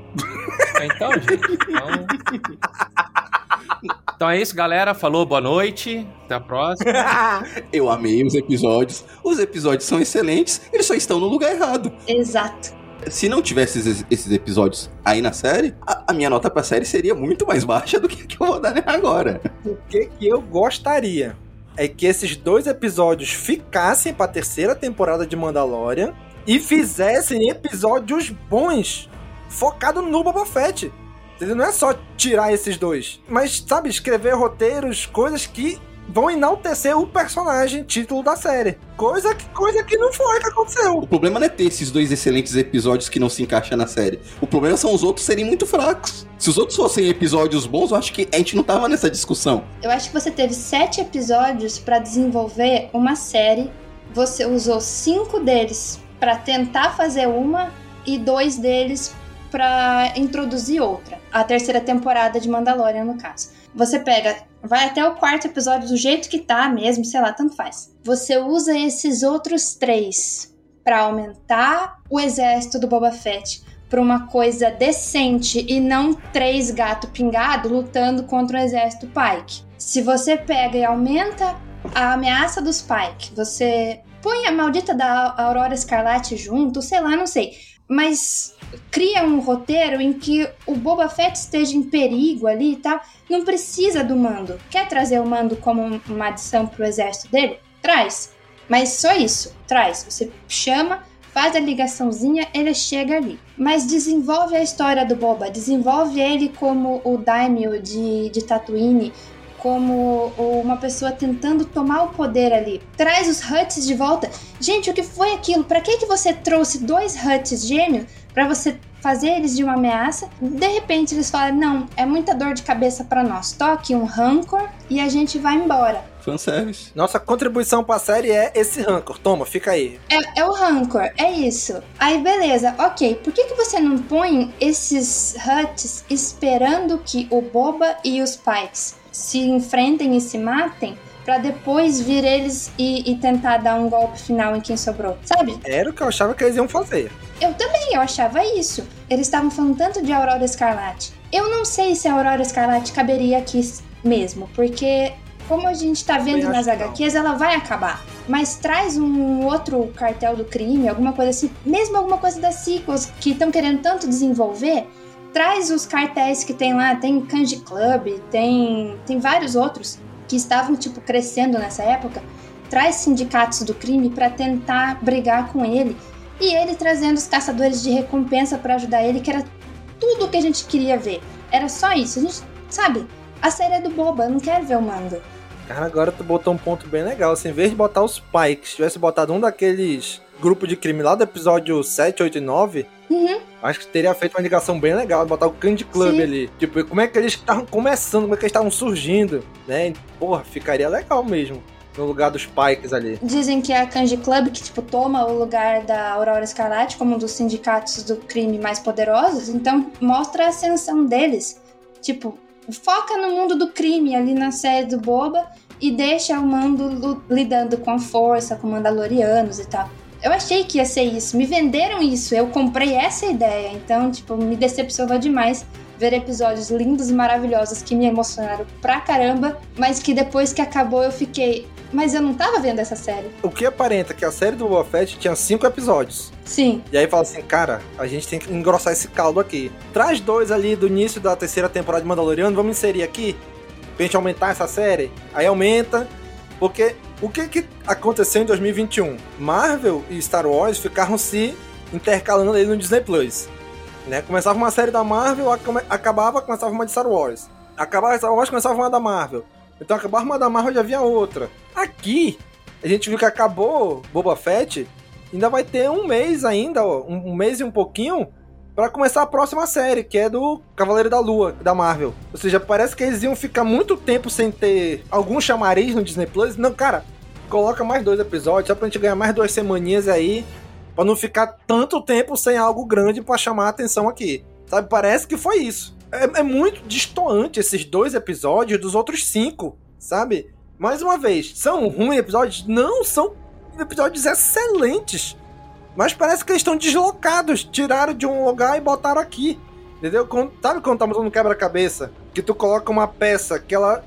Então, gente, então... Então é isso, galera. Falou, boa noite. Até a próxima. Eu amei os episódios. Os episódios são excelentes, eles só estão no lugar errado. Exato. Se não tivesse esses, esses episódios aí na série, a, a, minha nota pra série seria muito mais baixa do que a que eu vou dar agora. O que, que eu gostaria? É que esses dois episódios ficassem para a terceira temporada de Mandalorian e fizessem episódios bons, focado no Boba Fett. Não é só tirar esses dois, mas sabe, escrever roteiros, coisas que vão enaltecer o personagem título da série. Coisa que, coisa que não foi que aconteceu. O problema não é ter esses dois excelentes episódios que não se encaixam na série. O problema são os outros serem muito fracos. Se os outros fossem episódios bons, eu acho que a gente não tava nessa discussão. Eu acho que você teve sete episódios para desenvolver uma série. Você usou cinco deles para tentar fazer uma e dois deles para introduzir outra. A terceira temporada de Mandalorian, no caso. Você pega, vai até o quarto episódio do jeito que tá mesmo, sei lá, tanto faz. Você usa esses outros três para aumentar o exército do Boba Fett para uma coisa decente e não três gato pingado lutando contra o exército Pike. Se você pega e aumenta a ameaça dos Pike, você põe a maldita da Aurora Escarlate junto, sei lá, não sei. Mas cria um roteiro em que o Boba Fett esteja em perigo ali e tal. Não precisa do mando. Quer trazer o mando como uma adição pro exército dele? Traz. Mas só isso, traz. Você chama, faz a ligaçãozinha, ele chega ali. Mas desenvolve a história do Boba, desenvolve ele como o Daimyo de, de Tatooine, como uma pessoa tentando tomar o poder ali. Traz os Huts de volta. Gente, o que foi aquilo? Para que que você trouxe dois Huts gêmeos para você fazer eles de uma ameaça? De repente eles falam: "Não, é muita dor de cabeça para nós. Toque um rancor e a gente vai embora." Fanservice. Nossa contribuição pra série é esse rancor. Toma, fica aí. É, é o rancor, é isso. Aí beleza, ok. Por que, que você não põe esses Huts esperando que o Boba e os Pikes se enfrentem e se matem para depois vir eles e, e, tentar dar um golpe final em quem sobrou, sabe? Era o que eu achava que eles iam fazer. Eu também, eu achava isso. Eles estavam falando tanto de Aurora Escarlate. Eu não sei se a Aurora Escarlate caberia aqui mesmo, porque como a gente tá vendo nas HQs, ela vai acabar. Mas traz um outro cartel do crime, alguma coisa assim, mesmo alguma coisa das sequels que estão querendo tanto desenvolver, traz os cartéis que tem lá, tem Kanji Club, tem, tem vários outros que estavam tipo crescendo nessa época, traz sindicatos do crime para tentar brigar com ele e ele trazendo os caçadores de recompensa para ajudar ele, que era tudo o que a gente queria ver. Era só isso. A gente, sabe, a série é do boba, eu não quero ver o mando. Cara, agora tu botou um ponto bem legal. Assim, em vez de botar os Pikes, tivesse botado um daqueles grupo de crime lá do episódio 7, 8 e 9, uhum. acho que teria feito uma ligação bem legal, botar o Candy Club Sim. ali. Tipo, como é que eles estavam começando, como é que eles estavam surgindo, né? Porra, ficaria legal mesmo. No lugar dos Pikes ali. Dizem que é a Kanji Club que, tipo, toma o lugar da Aurora Escarlate como um dos sindicatos do crime mais poderosos. Então, mostra a ascensão deles. Tipo, foca no mundo do crime ali na série do Boba e deixa o Mando lidando com a força, com Mandalorianos e tal. Eu achei que ia ser isso, me venderam isso, eu comprei essa ideia, então, tipo, me decepcionou demais ver episódios lindos e maravilhosos que me emocionaram pra caramba, mas que depois que acabou eu fiquei, mas eu não tava vendo essa série. O que aparenta que a série do Boba Fett tinha cinco episódios. Sim. E aí fala assim, cara, a gente tem que engrossar esse caldo aqui. Traz dois ali do início da terceira temporada de Mandaloriano, vamos inserir aqui pra gente aumentar essa série. Aí aumenta, porque o que, que aconteceu em 2021? Marvel e Star Wars ficaram se intercalando ali no Disney Plus. Né? Começava uma série da Marvel, acabava, começava uma de Star Wars. Acabava Star Wars, começava uma da Marvel. Então acabava uma da Marvel já havia outra. Aqui, a gente viu que acabou Boba Fett, ainda vai ter um mês ainda, ó, um mês e um pouquinho, para começar a próxima série, que é do Cavaleiro da Lua, da Marvel. Ou seja, parece que eles iam ficar muito tempo sem ter algum chamariz no Disney Plus. Não, cara, coloca mais dois episódios, só pra gente ganhar mais duas semaninhas aí, pra não ficar tanto tempo sem algo grande para chamar a atenção aqui. Sabe, parece que foi isso. É, é muito distoante esses dois episódios dos outros cinco, sabe? Mais uma vez, são ruins episódios? Não, são episódios excelentes. Mas parece que eles estão deslocados. Tiraram de um lugar e botaram aqui. Entendeu? Quando, sabe quando tá montando um quebra-cabeça? Que tu coloca uma peça que ela.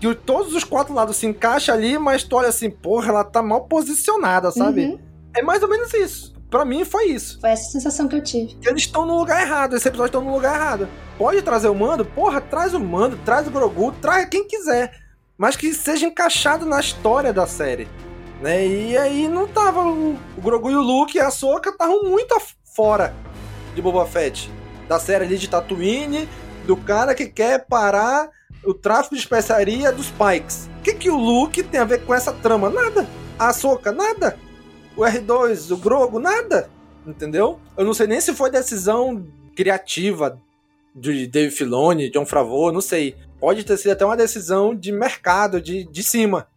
Que todos os quatro lados se encaixam ali, mas tu olha assim, porra, ela tá mal posicionada, sabe? Uhum. É mais ou menos isso. Pra mim foi isso. Foi essa sensação que eu tive. Eles estão no lugar errado. Esse episódio estão no lugar errado. Pode trazer o mando? Porra, traz o mando, traz o Grogu, traz quem quiser. Mas que seja encaixado na história da série né? E aí não tava. O, Grogu e o Luke e a Soka estavam muito fora de Boba Fett. Da série ali de Tatooine, do cara que quer parar o tráfico de especiaria dos Pikes. O que, que o Luke tem a ver com essa trama? Nada. A Soka, nada. O R2, o Grogo, nada. Entendeu? Eu não sei nem se foi decisão criativa de Dave Filoni, John Favreau, não sei. Pode ter sido até uma decisão de mercado, de, de cima.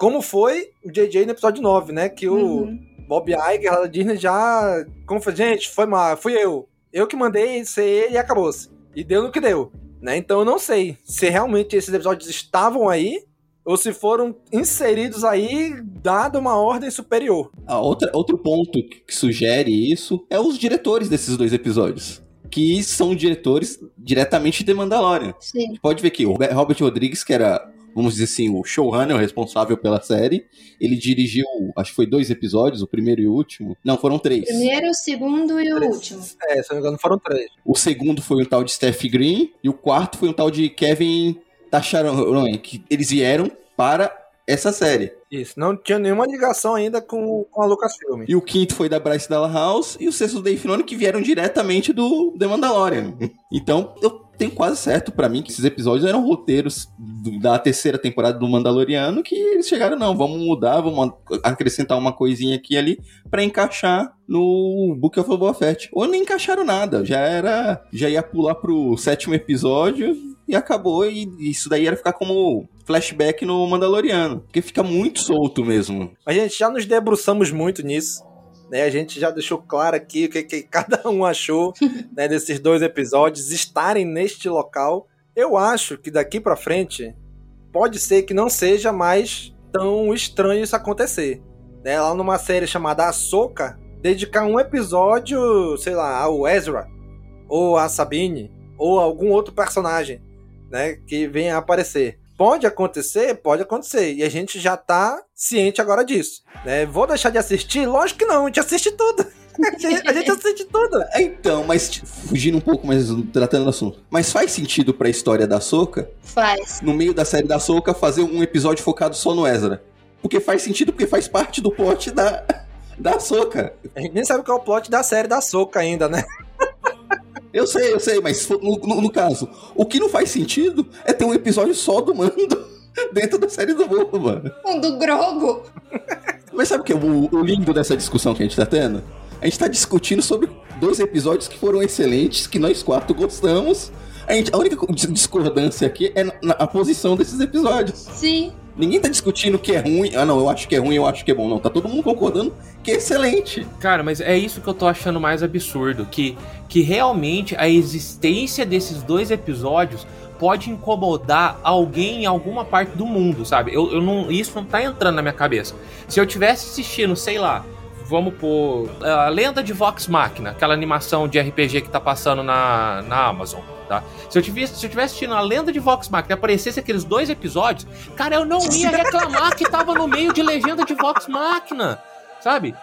Como foi o JJ no episódio 9, né? Que o uhum. Bob Iger da Disney já. Como foi, gente, foi mal, fui eu. Eu que mandei ser ele e acabou-se. E deu no que deu. Né? Então eu não sei se realmente esses episódios estavam aí, ou se foram inseridos aí, dado uma ordem superior. A outra, outro ponto que sugere isso é os diretores desses dois episódios. Que são diretores diretamente de Mandalorian. Sim. Pode ver que o Robert Rodrigues, que era, vamos dizer assim, o showrunner, o responsável pela série, ele dirigiu, acho que foi dois episódios, o primeiro e o último. Não, foram três. Primeiro, o segundo e o último. É, se não me engano, foram três. O segundo foi um tal de Steph Green e o quarto foi um tal de Kevin Tacharon, que eles vieram para essa série. Isso, não tinha nenhuma ligação ainda com, com a Lucasfilm. E o quinto foi da Bryce Dallas House e o sexto do Dave Filoni que vieram diretamente do The Mandalorian. Então, eu tenho quase certo para mim que esses episódios eram roteiros da terceira temporada do Mandaloriano que eles chegaram, não, vamos mudar, vamos acrescentar uma coisinha aqui ali para encaixar no Book of Boba Fett. Ou nem encaixaram nada, já era, já ia pular pro sétimo episódio e acabou. E isso daí era ficar como flashback no Mandaloriano. Porque fica muito solto mesmo. A gente já nos debruçamos muito nisso. Né, a gente já deixou claro aqui o que, que cada um achou né, desses dois episódios estarem neste local. Eu acho que daqui para frente pode ser que não seja mais tão estranho isso acontecer. Né, lá numa série chamada Ahsoka, dedicar um episódio, sei lá, ao Ezra, ou a Sabine, ou algum outro personagem né, que venha a aparecer. Pode acontecer? Pode acontecer. E a gente já tá ciente agora disso. Né? Vou deixar de assistir? Lógico que não, a gente assiste tudo. A gente assiste tudo. Então, mas fugindo um pouco, mas tratando do assunto. Mas faz sentido pra história da Soca? Faz. No meio da série da Soca, fazer um episódio focado só no Ezra. Porque faz sentido, porque faz parte do plot da, da Soca. A gente nem sabe qual é o plot da série da Soca ainda, né? Eu sei, eu sei, mas no, no, no, caso, o que não faz sentido é ter um episódio só do Mando dentro da série do Boba. Um do Grogo. Mas sabe o que é o, o lindo dessa discussão que a gente tá tendo? A gente tá discutindo sobre dois episódios que foram excelentes, que nós quatro gostamos. A, gente, a única discordância aqui é na, na posição desses episódios. Sim. Ninguém tá discutindo que é ruim. Ah, não, eu acho que é ruim, eu acho que é bom. Não, tá todo mundo concordando que é excelente. Cara, mas é isso que eu tô achando mais absurdo. Que, que realmente a existência desses dois episódios pode incomodar alguém em alguma parte do mundo, sabe? Eu, eu não, isso não tá entrando na minha cabeça. Se eu tivesse assistindo, sei lá, vamos pôr a Lenda de Vox Machina, aquela animação de RPG que tá passando na, na Amazon. Tá? Se eu tivesse, se eu tivesse assistindo a lenda de Vox Machina e aparecesse aqueles dois episódios, cara, eu não ia reclamar que tava no meio de legenda de Vox Machina. Sabe?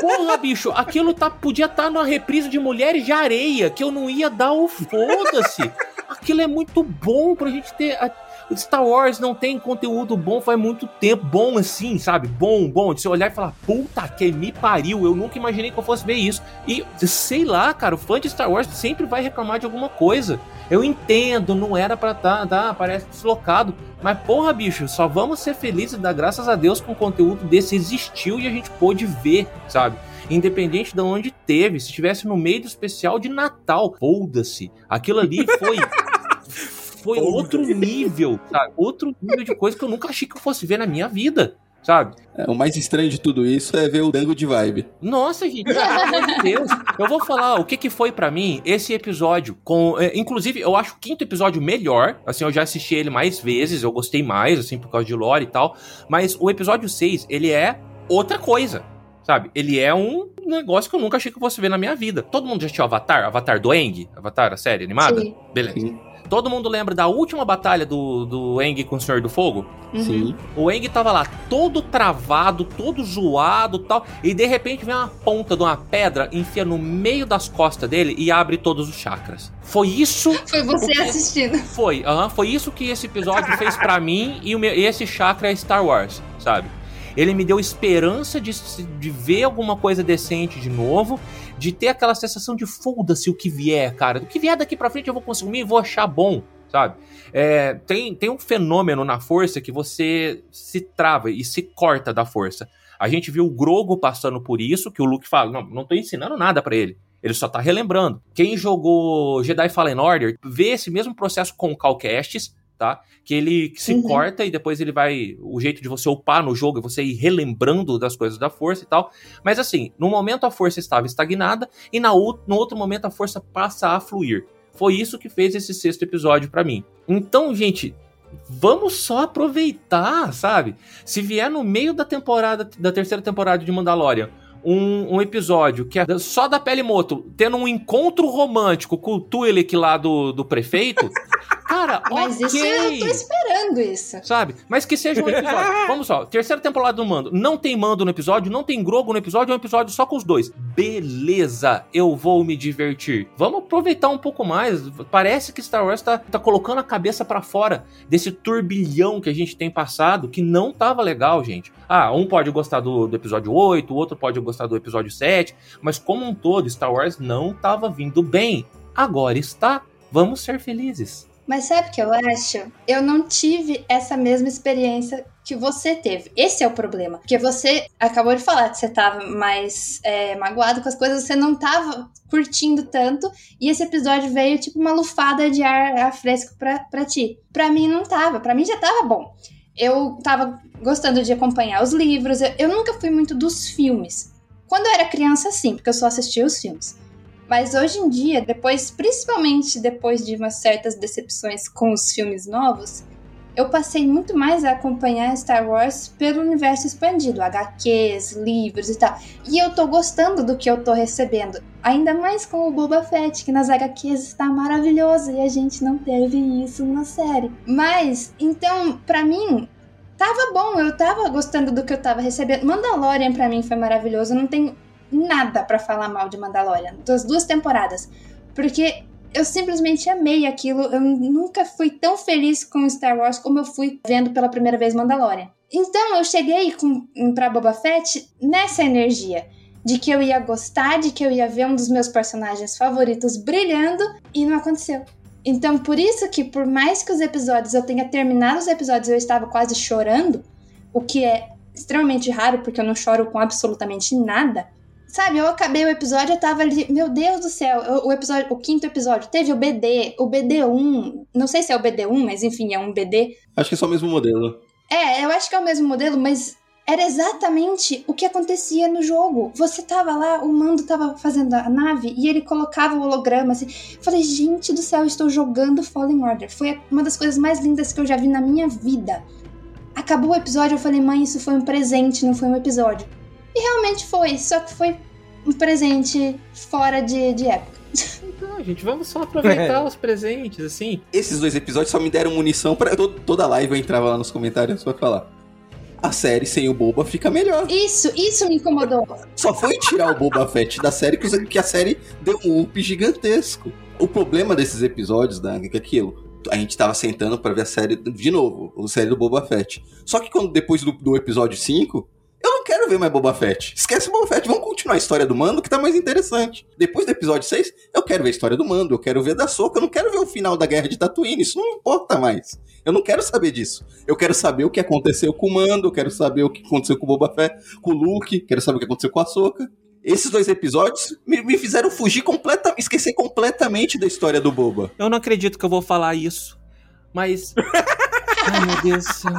Porra, bicho, aquilo tá, podia estar tá numa reprise de Mulheres de Areia, que eu não ia dar o foda-se. Aquilo é muito bom pra gente ter. A Star Wars não tem conteúdo bom faz muito tempo. Bom assim, sabe? Bom, bom. De você olhar e falar, puta que me pariu. Eu nunca imaginei que eu fosse ver isso. E sei lá, cara, o fã de Star Wars sempre vai reclamar de alguma coisa. Eu entendo, não era pra tá, tá, parece deslocado. Mas porra, bicho, só vamos ser felizes e dar graças a Deus que um conteúdo desse existiu e a gente pôde ver, sabe? Independente de onde teve, se estivesse no meio do especial de Natal, foda-se. Aquilo ali foi foi outro nível, sabe? Outro nível de coisa que eu nunca achei que eu fosse ver na minha vida. Sabe? É, o mais estranho de tudo isso é ver o Dango de Vibe. Nossa, gente, pelo amor de Deus. Eu vou falar o que, que foi para mim esse episódio. com é, Inclusive, eu acho o quinto episódio melhor. Assim, eu já assisti ele mais vezes, eu gostei mais, assim, por causa de lore e tal. Mas o episódio 6, ele é outra coisa. Sabe? Ele é um negócio que eu nunca achei que eu fosse ver na minha vida. Todo mundo já assistiu Avatar? Avatar do Eng? Avatar, a série animada? Sim. Beleza. Sim. Todo mundo lembra da última batalha do, do Eng com o Senhor do Fogo? Uhum. Sim. O Eng tava lá todo travado, todo zoado tal. E de repente vem uma ponta de uma pedra, enfia no meio das costas dele e abre todos os chakras. Foi isso. Foi você que... assistindo. Foi, uh -huh, foi isso que esse episódio fez para mim e o meu, esse chakra é Star Wars, sabe? Ele me deu esperança de, de ver alguma coisa decente de novo, de ter aquela sensação de foda-se o que vier, cara. O que vier daqui pra frente eu vou consumir e vou achar bom, sabe? É, tem, tem um fenômeno na força que você se trava e se corta da força. A gente viu o Grogo passando por isso, que o Luke fala: Não, não tô ensinando nada para ele. Ele só tá relembrando. Quem jogou Jedi Fallen Order vê esse mesmo processo com o Cal Kestis, tá? Que ele se uhum. corta e depois ele vai. O jeito de você upar no jogo é você ir relembrando das coisas da força e tal. Mas assim, no momento a força estava estagnada e na, no outro momento a força passa a fluir. Foi isso que fez esse sexto episódio para mim. Então, gente, vamos só aproveitar, sabe? Se vier no meio da temporada, da terceira temporada de Mandalorian, um, um, episódio que é só da pele moto, tendo um encontro romântico com o Twi'lek lá do, do prefeito. Cara, Mas ok. isso eu tô esperando isso. Sabe? Mas que seja um episódio. Vamos só, terceira temporada do Mando. Não tem Mando no episódio, não tem Grogo no episódio, é um episódio só com os dois. Beleza, eu vou me divertir. Vamos aproveitar um pouco mais. Parece que Star Wars tá, tá colocando a cabeça para fora desse turbilhão que a gente tem passado, que não tava legal, gente. Ah, um pode gostar do, do episódio 8, o outro pode gostar do episódio 7, mas como um todo, Star Wars não tava vindo bem. Agora está. Vamos ser felizes. Mas sabe o que eu acho? Eu não tive essa mesma experiência que você teve. Esse é o problema. Porque você acabou de falar que você tava mais é, magoado com as coisas, você não tava curtindo tanto, e esse episódio veio tipo uma lufada de ar, ar fresco pra, pra ti. Pra mim não tava, pra mim já tava bom. Eu tava gostando de acompanhar os livros, eu, eu nunca fui muito dos filmes. Quando eu era criança, sim, porque eu só assistia os filmes. Mas hoje em dia, depois, principalmente depois de umas certas decepções com os filmes novos, eu passei muito mais a acompanhar Star Wars pelo universo expandido, HQs, livros e tal. E eu tô gostando do que eu tô recebendo. Ainda mais com o Boba Fett, que nas HQs está maravilhoso e a gente não teve isso na série. Mas, então, para mim, tava bom, eu tava gostando do que eu tava recebendo. Mandalorian para mim foi maravilhoso, eu não tenho nada para falar mal de Mandalorian, das duas temporadas. Porque eu simplesmente amei aquilo. Eu nunca fui tão feliz com Star Wars como eu fui vendo pela primeira vez Mandalorian. Então eu cheguei com, pra Boba Fett nessa energia. De que eu ia gostar, de que eu ia ver um dos meus personagens favoritos brilhando, e não aconteceu. Então, por isso que, por mais que os episódios eu tenha terminado os episódios eu estava quase chorando, o que é extremamente raro, porque eu não choro com absolutamente nada, Sabe, eu acabei o episódio, eu tava ali, meu Deus do céu, o episódio, o quinto episódio, teve o BD, o BD1, não sei se é o BD1, mas enfim, é um BD. Acho que é só o mesmo modelo. É, eu acho que é o mesmo modelo, mas era exatamente o que acontecia no jogo. Você tava lá, o mando tava fazendo a nave e ele colocava o holograma assim. Eu falei, gente do céu, estou jogando Fallen Order. Foi uma das coisas mais lindas que eu já vi na minha vida. Acabou o episódio, eu falei, mãe, isso foi um presente, não foi um episódio. E realmente foi, só que foi um presente fora de, de época. Não, gente, vamos só aproveitar os presentes, assim. Esses dois episódios só me deram munição para toda live eu entrava lá nos comentários pra falar. A série sem o Boba fica melhor. Isso, isso me incomodou. Só foi tirar o Boba Fett da série que a série deu um up gigantesco. O problema desses episódios, Dan, é que aquilo a gente tava sentando para ver a série de novo, a série do Boba Fett. Só que quando depois do, do episódio 5, eu não quero ver mais Boba Fett. Esquece o Boba Fett, vamos continuar a história do Mando, que tá mais interessante. Depois do episódio 6, eu quero ver a história do Mando, eu quero ver da Soca, eu não quero ver o final da guerra de Tatooine, isso não importa mais. Eu não quero saber disso. Eu quero saber o que aconteceu com o Mando, eu quero saber o que aconteceu com o Boba Fett, com o Luke, quero saber o que aconteceu com a Soca. Esses dois episódios me, me fizeram fugir completamente, esquecer completamente da história do Boba. Eu não acredito que eu vou falar isso, mas. Ai, meu Deus do céu.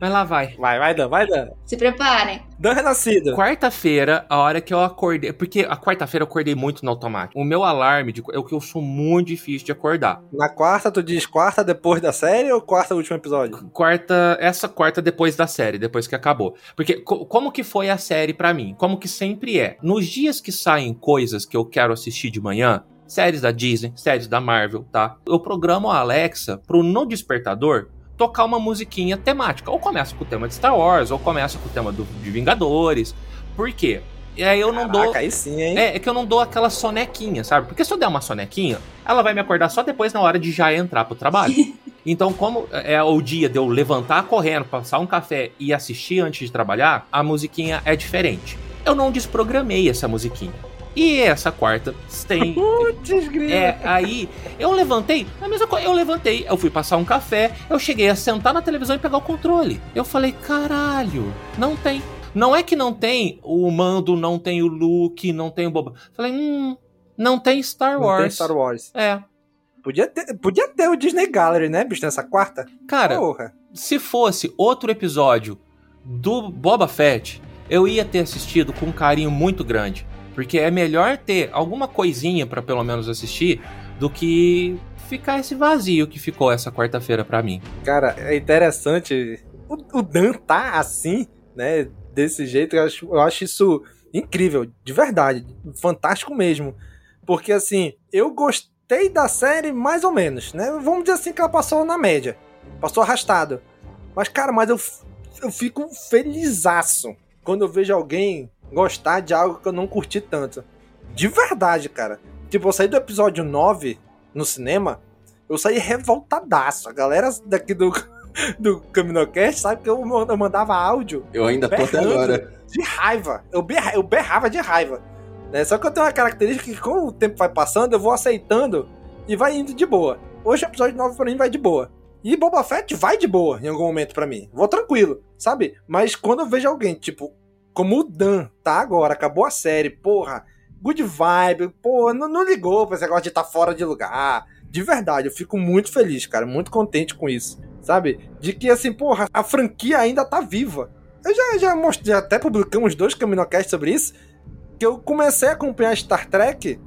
Mas lá vai. Vai, vai, Dan, vai, Dan. Se preparem. Dan Renascido. Quarta-feira, a hora que eu acordei. Porque a quarta-feira eu acordei muito no automático. O meu alarme de, é o que eu sou muito difícil de acordar. Na quarta, tu diz quarta depois da série ou quarta último episódio? Quarta. Essa quarta depois da série, depois que acabou. Porque co como que foi a série para mim? Como que sempre é? Nos dias que saem coisas que eu quero assistir de manhã, séries da Disney, séries da Marvel, tá? Eu programo a Alexa pro no despertador tocar uma musiquinha temática. Ou começa com o tema de Star Wars, ou começa com o tema do, de Vingadores. Por quê? E aí eu não Caraca, dou. Aí sim, hein? É, é que eu não dou aquela sonequinha, sabe? Porque se eu der uma sonequinha, ela vai me acordar só depois na hora de já entrar pro trabalho. Então, como é o dia de eu levantar correndo, passar um café e assistir antes de trabalhar, a musiquinha é diferente. Eu não desprogramei essa musiquinha. E essa quarta tem. Putz, é, aí eu levantei, a mesma coisa, eu levantei, eu fui passar um café, eu cheguei a sentar na televisão e pegar o controle. Eu falei, caralho, não tem. Não é que não tem o Mando, não tem o Luke, não tem o Boba. Falei, hum, não tem Star Não Wars. tem Star Wars. É. Podia ter, podia ter o Disney Gallery, né, bicho, nessa quarta? Cara, Porra. se fosse outro episódio do Boba Fett, eu ia ter assistido com um carinho muito grande. Porque é melhor ter alguma coisinha para pelo menos assistir do que ficar esse vazio que ficou essa quarta-feira para mim. Cara, é interessante. O, o, Dan tá assim, né? Desse jeito, eu acho, eu acho isso incrível, de verdade. Fantástico mesmo. Porque assim, eu gostei da série mais ou menos, né? Vamos dizer assim que ela passou na média. Passou arrastado. Mas, cara, mas eu, eu fico felizaço quando eu vejo alguém gostar de algo que eu não curti tanto. De verdade, cara. Tipo, eu saí do episódio 9 no cinema, eu saí revoltadaço. A galera daqui do, do Caminocast sabe que eu, mandava áudio. Eu ainda tô até agora. De raiva. Eu, berra, eu berrava de raiva. Né? Só que eu tenho uma característica que, com o tempo vai passando, eu vou aceitando e vai indo de boa. Hoje o episódio 9 pra mim vai de boa. E Boba Fett vai de boa em algum momento para mim. Vou tranquilo, sabe? Mas quando eu vejo alguém, tipo, como o Dan, tá agora, acabou a série, porra, good vibe, pô, não, não ligou pra esse negócio de estar tá fora de lugar. De verdade, eu fico muito feliz, cara, muito contente com isso, sabe? De que, assim, porra, a franquia ainda tá viva. Eu já, já mostrei, até publicamos dois Caminocasts sobre isso, que eu comecei a acompanhar Star Trek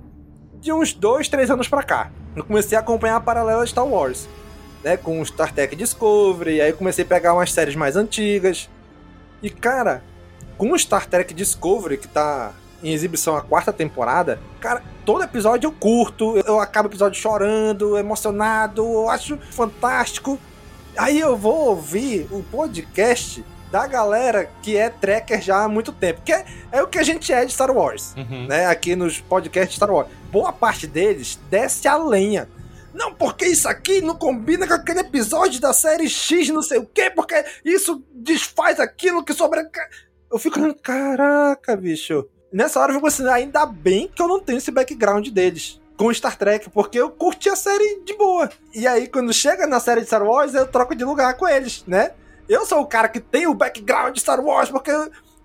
de uns dois, três anos pra cá. Eu comecei a acompanhar a paralela Star Wars né, com Star Trek Discovery, aí comecei a pegar umas séries mais antigas. E cara, com o Star Trek Discovery, que tá em exibição a quarta temporada, cara, todo episódio eu curto, eu acabo o episódio chorando, emocionado, eu acho fantástico. Aí eu vou ouvir o podcast da galera que é tracker já há muito tempo. Que é, é o que a gente é de Star Wars, uhum. né? Aqui nos podcasts de Star Wars. Boa parte deles desce a lenha. Não, porque isso aqui não combina com aquele episódio da série X, não sei o quê, porque isso desfaz aquilo que sobra. Eu fico, caraca, bicho. Nessa hora eu fico assim, ainda bem que eu não tenho esse background deles com Star Trek, porque eu curti a série de boa. E aí, quando chega na série de Star Wars, eu troco de lugar com eles, né? Eu sou o cara que tem o background de Star Wars, porque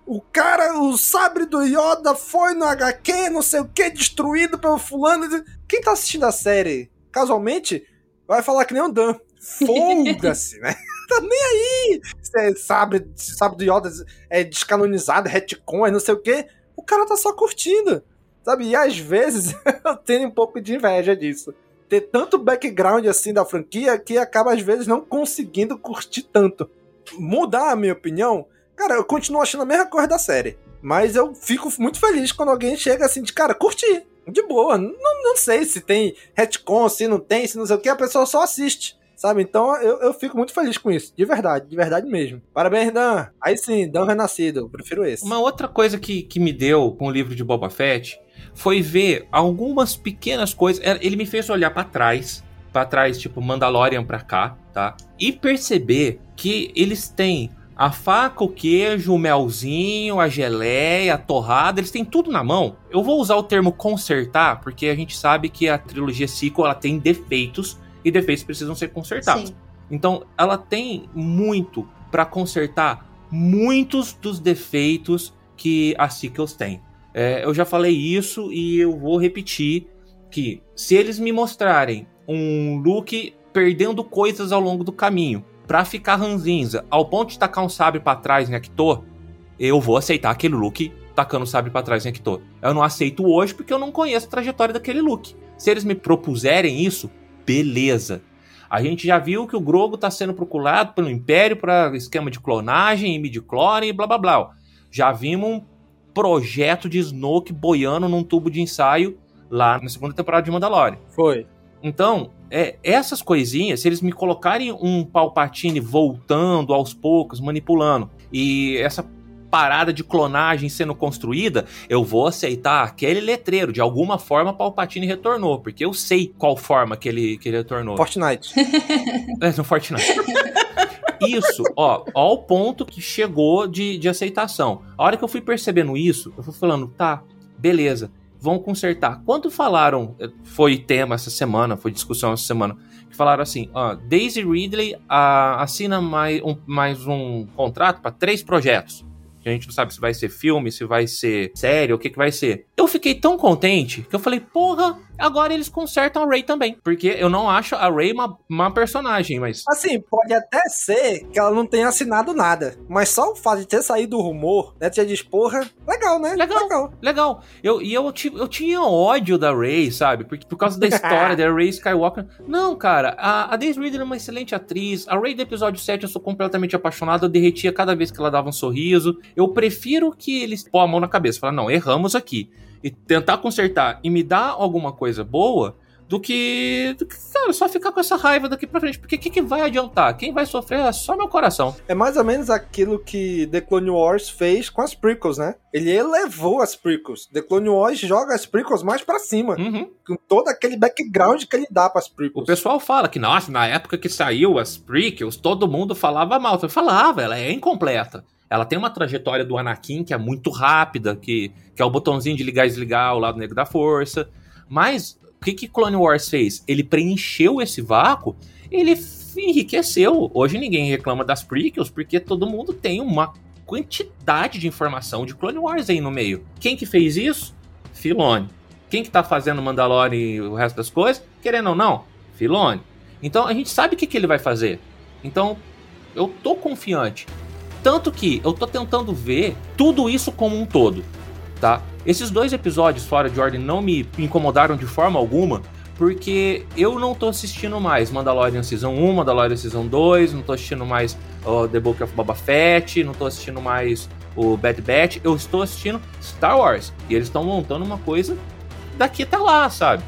o cara, o sabre do Yoda foi no HQ, não sei o que, destruído pelo fulano. Quem tá assistindo a série casualmente, vai falar que nem o Dan. Folga-se, né? Tá nem aí! Você sabe, sabe do Yoda é descanonizado, retcon, é não sei o quê. O cara tá só curtindo, sabe? E às vezes eu tenho um pouco de inveja disso. Ter tanto background assim da franquia que acaba às vezes não conseguindo curtir tanto. Mudar a minha opinião, cara, eu continuo achando a mesma coisa da série. Mas eu fico muito feliz quando alguém chega assim de, cara, curti de boa. Não, não sei se tem retcon, se não tem, se não sei o que, a pessoa só assiste. Sabe? Então eu, eu fico muito feliz com isso. De verdade, de verdade mesmo. Parabéns, Dan. Aí sim, Dan Renascido. Eu prefiro esse. Uma outra coisa que, que me deu com o livro de Boba Fett foi ver algumas pequenas coisas. É, ele me fez olhar para trás. para trás, tipo Mandalorian pra cá, tá? E perceber que eles têm a faca, o queijo, o melzinho, a geleia, a torrada, eles têm tudo na mão. Eu vou usar o termo consertar, porque a gente sabe que a trilogia sequel ela tem defeitos e defeitos precisam ser consertados. Sim. Então, ela tem muito para consertar muitos dos defeitos que as sequels têm. É, eu já falei isso e eu vou repetir que se eles me mostrarem um Luke perdendo coisas ao longo do caminho, pra ficar ranzinza ao ponto de tacar um sabre para trás em Actor, eu vou aceitar aquele look tacando o sabre para trás em Actor. Eu não aceito hoje porque eu não conheço a trajetória daquele look. Se eles me propuserem isso, beleza. A gente já viu que o Grogo está sendo procurado pelo Império para esquema de clonagem e midi-clone e blá blá blá. Já vimos um projeto de Snoke boiando num tubo de ensaio lá na segunda temporada de Mandalorian. Foi. Então, é, essas coisinhas, se eles me colocarem um Palpatine voltando aos poucos, manipulando, e essa parada de clonagem sendo construída, eu vou aceitar aquele letreiro. De alguma forma, Palpatine retornou, porque eu sei qual forma que ele, que ele retornou. Fortnite. é, no Fortnite. Isso, ó, ó o ponto que chegou de, de aceitação. A hora que eu fui percebendo isso, eu fui falando, tá, beleza vão consertar. Quando falaram, foi tema essa semana, foi discussão essa semana, que falaram assim, ó, Daisy Ridley uh, assina mais um, mais um contrato para três projetos. A gente não sabe se vai ser filme, se vai ser série, o que que vai ser. Eu fiquei tão contente que eu falei, porra, agora eles consertam a Ray também. Porque eu não acho a Ray uma, uma personagem, mas. Assim, pode até ser que ela não tenha assinado nada. Mas só o fato de ter saído o rumor, né? Você diz, porra, legal, né? Legal, legal. legal. Eu, e eu, eu tinha ódio da Ray, sabe? Porque, por causa da história da Ray Skywalker. Não, cara, a, a Daisy Ridley é uma excelente atriz. A Ray do episódio 7 eu sou completamente apaixonado. Eu derretia cada vez que ela dava um sorriso. Eu prefiro que eles pôr a mão na cabeça. Falar, não, erramos aqui. E tentar consertar e me dar alguma coisa boa do que, do que, cara, só ficar com essa raiva daqui pra frente. Porque o que, que vai adiantar? Quem vai sofrer é só meu coração. É mais ou menos aquilo que The Clone Wars fez com as prequels, né? Ele elevou as prequels. The Clone Wars joga as prequels mais pra cima. Com todo aquele background que ele dá pras prequels. O pessoal fala que, nossa, na época que saiu as prequels, todo mundo falava mal. Eu falava, ela é incompleta. Ela tem uma trajetória do Anakin que é muito rápida, que, que é o botãozinho de ligar e desligar o lado negro da força. Mas o que, que Clone Wars fez? Ele preencheu esse vácuo, ele enriqueceu. Hoje ninguém reclama das prequels, porque todo mundo tem uma quantidade de informação de Clone Wars aí no meio. Quem que fez isso? Filone. Quem que tá fazendo Mandalorian e o resto das coisas? Querendo ou não, Filone. Então a gente sabe o que, que ele vai fazer. Então eu tô confiante. Tanto que eu tô tentando ver tudo isso como um todo, tá? Esses dois episódios fora de ordem não me incomodaram de forma alguma, porque eu não tô assistindo mais Mandalorian Season 1, Mandalorian Season 2, não tô assistindo mais ó, The Book of Boba Fett, não tô assistindo mais o Bad Batch, eu estou assistindo Star Wars. E eles estão montando uma coisa daqui até lá, sabe?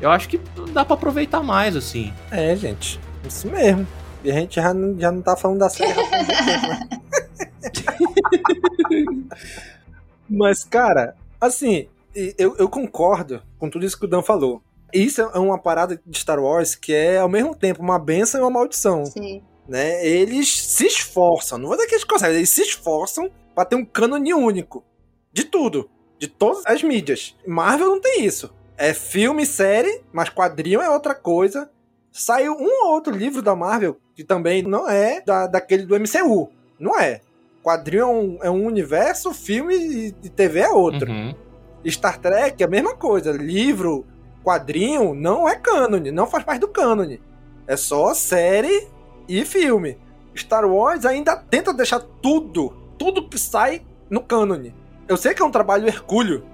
Eu acho que dá pra aproveitar mais, assim. É, gente. Isso mesmo. E a gente já não, já não tá falando da série Mas, cara, assim, eu, eu concordo com tudo isso que o Dan falou. Isso é uma parada de Star Wars que é, ao mesmo tempo, uma benção e uma maldição. Sim. Né? Eles se esforçam, não vou dizer que eles conseguem, eles se esforçam pra ter um cânone único. De tudo. De todas as mídias. Marvel não tem isso. É filme, série, mas quadrinho é outra coisa. Saiu um ou outro livro da Marvel que também não é da, daquele do MCU. Não é. Quadrinho é um, é um universo, filme e, e TV é outro. Uhum. Star Trek é a mesma coisa. Livro, quadrinho, não é cânone, não faz parte do cânone. É só série e filme. Star Wars ainda tenta deixar tudo, tudo que sai no cânone. Eu sei que é um trabalho hercúleo,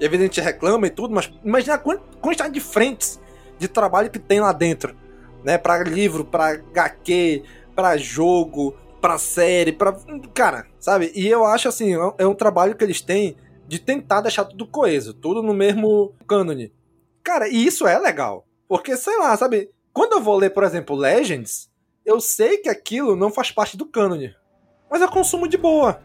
e gente reclama e tudo, mas imagina a quan- quantidade de frentes de trabalho que tem lá dentro, né? Pra livro, pra HQ, pra jogo, pra série, pra. Cara, sabe? E eu acho assim, é um- é um trabalho que eles têm de tentar deixar tudo coeso, tudo no mesmo cânone. Cara, e isso é legal. Porque, sei lá, sabe? Quando eu vou ler, por exemplo, Legends, eu sei que aquilo não faz parte do cânone. Mas eu consumo de boa.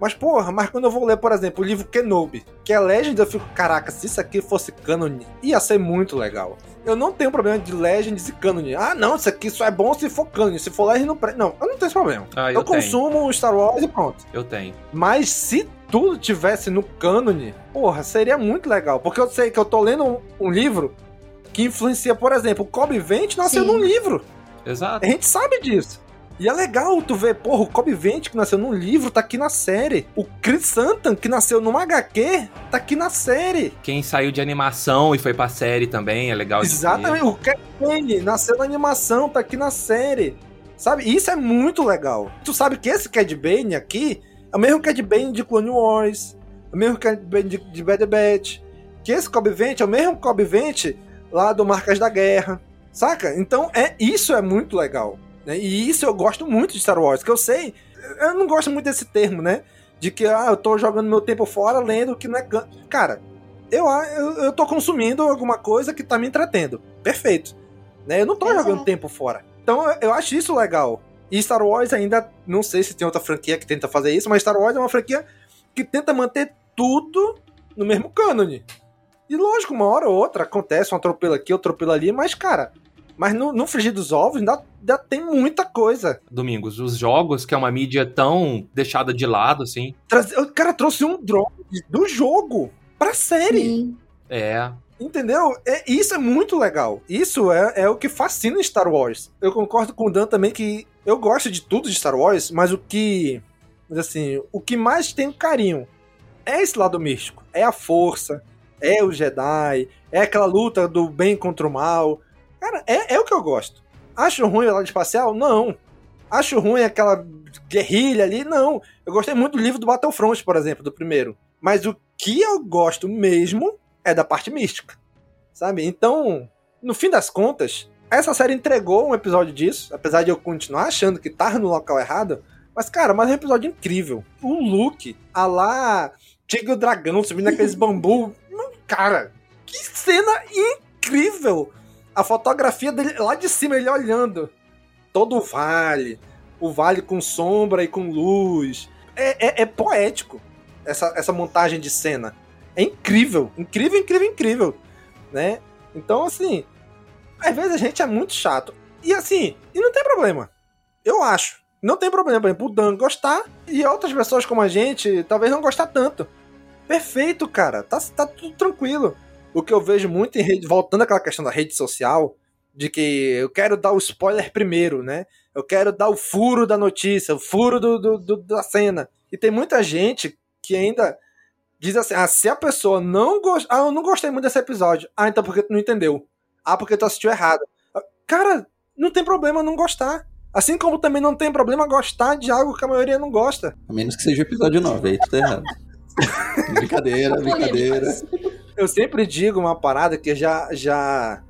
Mas, porra, mas quando eu vou ler, por exemplo, o livro Kenobi, que é Legends, eu fico, caraca, se isso aqui fosse cânone, ia ser muito legal. Eu não tenho problema de Legends e cânone. Ah, não, isso aqui só é bom se for cânone. Se for Legends, não pre... Não, eu não tenho esse problema. Ah, eu eu consumo Star Wars e pronto. Eu tenho. Mas se tudo tivesse no cânone, porra, seria muito legal. Porque eu sei que eu tô lendo um, um livro que influencia, por exemplo, o Kobe Vente nasceu Sim. num livro. Exato. A gente sabe disso. E é legal tu ver, porra, o Kobe Vente que nasceu num livro tá aqui na série. O Chris Santan que nasceu numa HQ tá aqui na série. Quem saiu de animação e foi pra série também, é legal. Exatamente. O Cat nasceu na animação, tá aqui na série. Sabe? Isso é muito legal. Tu sabe que esse Cad Bane aqui é o mesmo Cad Bane de Clone Wars, é o mesmo Cad Bane de, de Bad Batch. Que esse Cobb Vente é o mesmo Cobb Vente lá do Marcas da Guerra. Saca? Então, é isso é muito legal. Né? E isso eu gosto muito de Star Wars, que eu sei. Eu não gosto muito desse termo, né? De que, ah, eu tô jogando meu tempo fora lendo que não é. Cara, eu, eu, eu tô consumindo alguma coisa que tá me entretendo. Perfeito. Né? Eu não tô Exato. jogando tempo fora. Então eu, eu acho isso legal. E Star Wars ainda, não sei se tem outra franquia que tenta fazer isso, mas Star Wars é uma franquia que tenta manter tudo no mesmo cânone. E lógico, uma hora ou outra acontece um atropelo aqui, um atropelo ali, mas cara, mas no, no frigir dos ovos ainda, ainda tem muita coisa. Domingos, os jogos, que é uma mídia tão deixada de lado, assim. Trazer- O cara trouxe um drone do jogo pra série. Sim. É. Entendeu? É, isso é muito legal. Isso é, é o que fascina Star Wars. Eu concordo com o Dan também que eu gosto de tudo de Star Wars, mas o que Mas assim, o que mais tem carinho é esse lado místico. É a força, é o Jedi, é aquela luta do bem contra o mal. Cara, é, é o que eu gosto. Acho ruim o lado espacial? Não. Acho ruim aquela guerrilha ali? Não. Eu gostei muito do livro do Battlefront, por exemplo, do primeiro. Mas o que eu gosto mesmo é da parte mística. Sabe? Então, no fim das contas, essa série entregou um episódio disso, apesar de eu continuar achando que tava no local errado. Mas, cara, mas é um episódio incrível. O Luke, a lá, Tigre o Dragão subindo aqueles bambu. Cara, que cena incrível! A fotografia dele lá de cima, ele olhando. Todo o vale. O vale com sombra e com luz. É, é, é poético essa, essa montagem de cena. É incrível. Incrível, incrível, incrível. Né? Então, assim, às vezes a gente é muito chato. E assim, e não tem problema. Eu acho. Não tem problema, por exemplo, o Dan gostar e outras pessoas como a gente talvez não gostar tanto. Perfeito, cara. Tá, tá tudo tranquilo. O que eu vejo muito em rede, voltando àquela questão da rede social, de que eu quero dar o spoiler primeiro, né? Eu quero dar o furo da notícia, o furo do, do, do da cena. E tem muita gente que ainda diz assim: ah, se a pessoa não gosta. Ah, eu não gostei muito desse episódio. Ah, então porque tu não entendeu? Ah, porque tu assistiu errado. Cara, não tem problema não gostar. Assim como também não tem problema gostar de algo que a maioria não gosta. A menos que seja o episódio 9, aí tu tá errado. brincadeira, brincadeira. Eu sempre digo uma parada que já. já...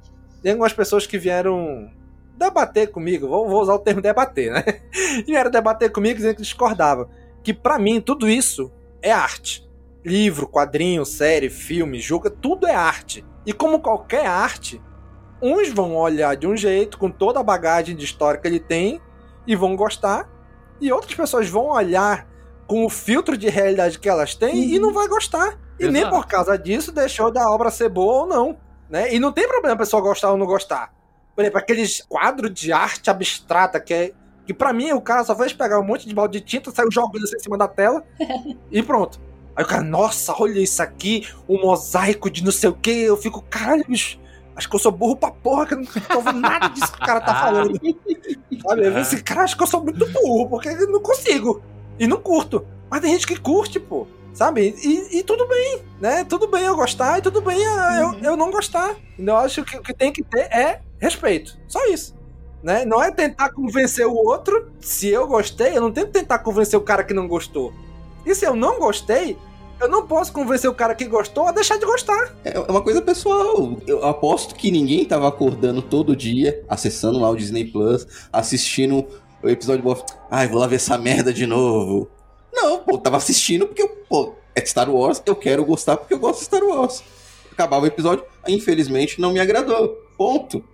Tem algumas pessoas que vieram debater comigo, vou, vou usar o termo debater, né? Vieram debater comigo dizendo que discordavam. Que para mim tudo isso é arte. Livro, quadrinho, série, filme, jogo, tudo é arte. E como qualquer arte, uns vão olhar de um jeito, com toda a bagagem de história que ele tem, e vão gostar, e outras pessoas vão olhar com o filtro de realidade que elas têm uhum. e não vai gostar. E Exato. nem por causa disso deixou da obra ser boa ou não. Né? E não tem problema a pessoa gostar ou não gostar. Por exemplo, aqueles quadros de arte abstrata que é. Que pra mim o cara só fez pegar um monte de balde de tinta, saiu jogando assim em cima da tela e pronto. Aí o cara, nossa, olha isso aqui, o um mosaico de não sei o que. Eu fico, caralho, bicho Acho que eu sou burro pra porra, que eu não tô ouvindo nada disso que o cara tá falando. Sabe? Eu assim, cara, acho que eu sou muito burro, porque eu não consigo. E não curto. Mas tem gente que curte, pô. Sabe? E, e tudo bem, né? Tudo bem eu gostar e tudo bem eu, uhum. eu não gostar. Então eu acho que o que tem que ter é respeito. Só isso. Né? Não é tentar convencer o outro. Se eu gostei, eu não tento tentar convencer o cara que não gostou. E se eu não gostei, eu não posso convencer o cara que gostou a deixar de gostar. É, é uma coisa pessoal. Eu aposto que ninguém tava acordando todo dia, acessando lá o Disney Plus, assistindo o episódio do Ai, vou lá ver essa merda de novo. Não, pô, tava assistindo porque, pô, é Star Wars, eu quero gostar porque eu gosto de Star Wars. Acabava o episódio, infelizmente não me agradou. Ponto.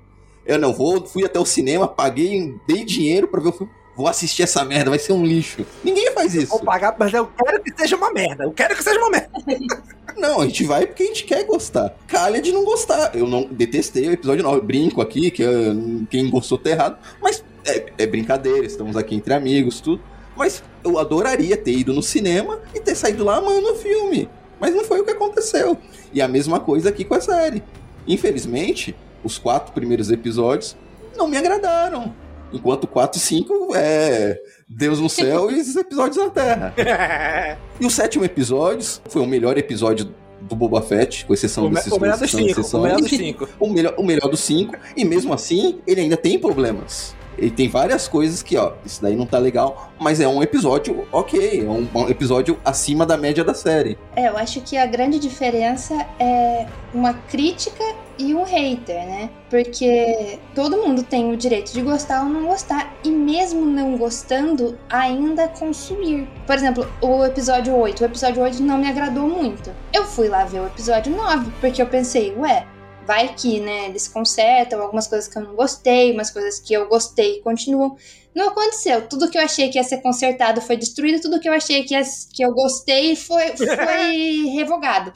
Eu não vou, fui até o cinema, paguei, dei dinheiro para ver o filme vou assistir essa merda, vai ser um lixo. Ninguém faz isso. Vou pagar, mas eu quero que seja uma merda. Eu quero que seja uma merda. Não, a gente vai porque a gente quer gostar. Calha de não gostar. Eu não detestei o episódio 9. Brinco aqui, que uh, quem gostou tá errado. Mas é, é brincadeira, estamos aqui entre amigos, tudo. Mas eu adoraria ter ido no cinema e ter saído lá amando o filme. Mas não foi o que aconteceu. E a mesma coisa aqui com a série. Infelizmente, os quatro primeiros episódios não me agradaram. Enquanto 4 e 5 é Deus no céu e esses episódios na Terra. e o sétimo episódio foi o melhor episódio do Boba Fett, com exceção o desses o melhor dos cinco, o melhor dos cinco. O melhor, o melhor dos cinco, e mesmo assim, ele ainda tem problemas. Ele tem várias coisas que, ó, isso daí não tá legal, mas é um episódio ok, é um, episódio acima da média da série. É, eu acho que a grande diferença é uma crítica e um hater, né? Porque todo mundo tem o direito de gostar ou não gostar, e mesmo não gostando, ainda consumir. Por exemplo, o episódio 8. O episódio 8 não me agradou muito. Eu fui lá ver o episódio 9, porque eu pensei, ué, vai que, né, eles consertam algumas coisas que eu não gostei, umas coisas que eu gostei continuam. Não aconteceu. Tudo que eu achei que ia ser consertado foi destruído, tudo que eu achei que, ia, que eu gostei foi, foi revogado.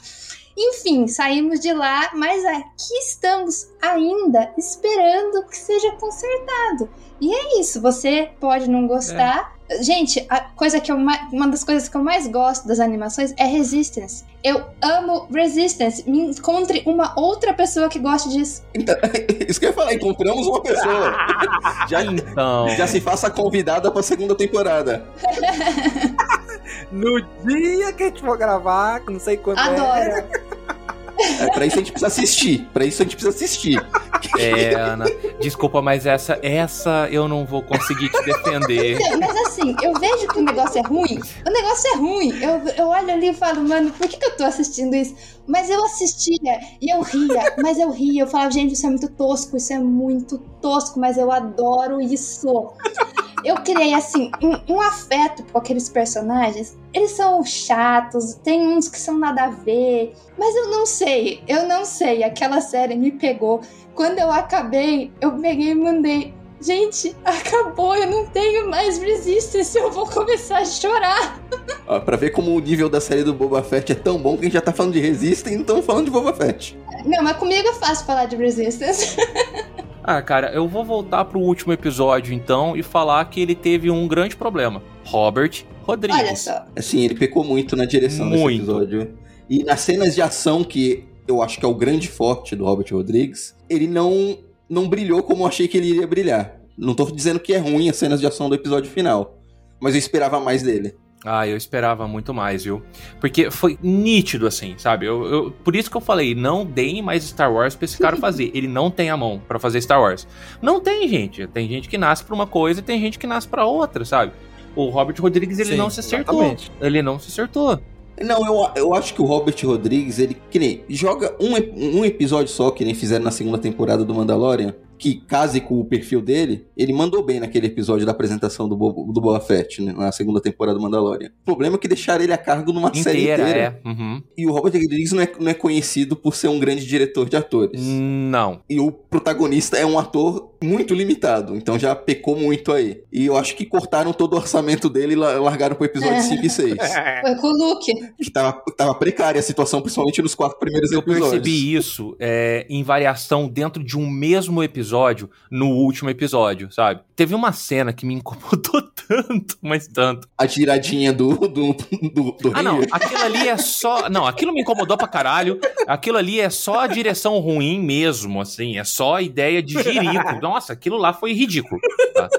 Enfim, saímos de lá, mas aqui estamos ainda esperando que seja consertado. E é isso, você pode não gostar, é. Gente, a coisa que eu uma das coisas que eu mais gosto das animações é Resistance. Eu amo Resistance. Me encontre uma outra pessoa que goste disso. Então, isso que eu ia falar, encontramos uma pessoa. já, então. já se faça convidada pra segunda temporada. no dia que a gente for gravar, não sei quando Adoro. é. É, pra isso a gente precisa assistir. Pra isso a gente precisa assistir. É, Ana, desculpa, mas essa, essa eu não vou conseguir te defender. Mas assim, eu vejo que o negócio é ruim. O negócio é ruim. Eu, eu olho ali e falo, mano, por que, que eu tô assistindo isso? Mas eu assistia e eu ria, mas eu ria. Eu falava, gente, isso é muito tosco, isso é muito tosco, mas eu adoro isso. Eu criei, assim, um, afeto com aqueles personagens. Eles são chatos, tem uns que são nada a ver. Mas eu não sei, eu não sei. Aquela série me pegou. Quando eu acabei, eu peguei e mandei. Gente, acabou, eu não tenho mais resistance, eu vou começar a chorar. Ó, pra ver como o nível da série do Boba Fett é tão bom que a gente já tá falando de Resistance e não estamos falando de Boba Fett. Não, mas comigo é fácil falar de resistance. Ah, cara, eu vou voltar pro último episódio então e falar que ele teve um grande problema. Robert Rodrigues. Olha só. Assim, ele pecou muito na direção Muito. desse episódio. E nas cenas de ação, que eu acho que é o grande forte do Robert Rodrigues, ele não, não brilhou como eu achei que ele iria brilhar. Não tô dizendo que é ruim as cenas de ação do episódio final, mas eu esperava mais dele. Ah, eu esperava muito mais, viu? Porque foi nítido, assim, sabe? Eu, eu- por isso que eu falei, não deem mais Star Wars pra esse cara fazer. Ele não tem a mão pra fazer Star Wars. Não tem, gente. Tem gente que nasce pra uma coisa e tem gente que nasce pra outra, sabe? O Robert Rodrigues, ele Sim, não se acertou. exatamente. Ele não se acertou. Não, eu, eu acho que o Robert Rodrigues, ele, que nem, joga um, um episódio só, que nem fizeram na segunda temporada do Mandalorian, que case com o perfil dele, ele mandou bem naquele episódio da apresentação do, Bo- do Boba Fett, né, na segunda temporada do Mandalorian. O problema é que deixaram ele a cargo numa série Inteira, inteira. é. Uhum. E o Robert Rodrigues não é, não é conhecido por ser um grande diretor de atores. Não. E o protagonista é um ator muito limitado, então já pecou muito aí. E eu acho que cortaram todo o orçamento dele e la- largaram pro episódio É. 5 e 6. Foi com o Luke. que tava, tava precária a situação, principalmente nos quatro primeiros Eu episódios. percebi isso é, em variação dentro de um mesmo episódio no último episódio, sabe? Teve uma cena que me incomodou tanto, mas tanto. A tiradinha do, do, do, do Ah, não. Aquilo ali é só. Não, aquilo me incomodou pra caralho. Aquilo ali é só a direção ruim mesmo, assim. É só a ideia de jirico. Nossa, aquilo lá foi ridículo. tá?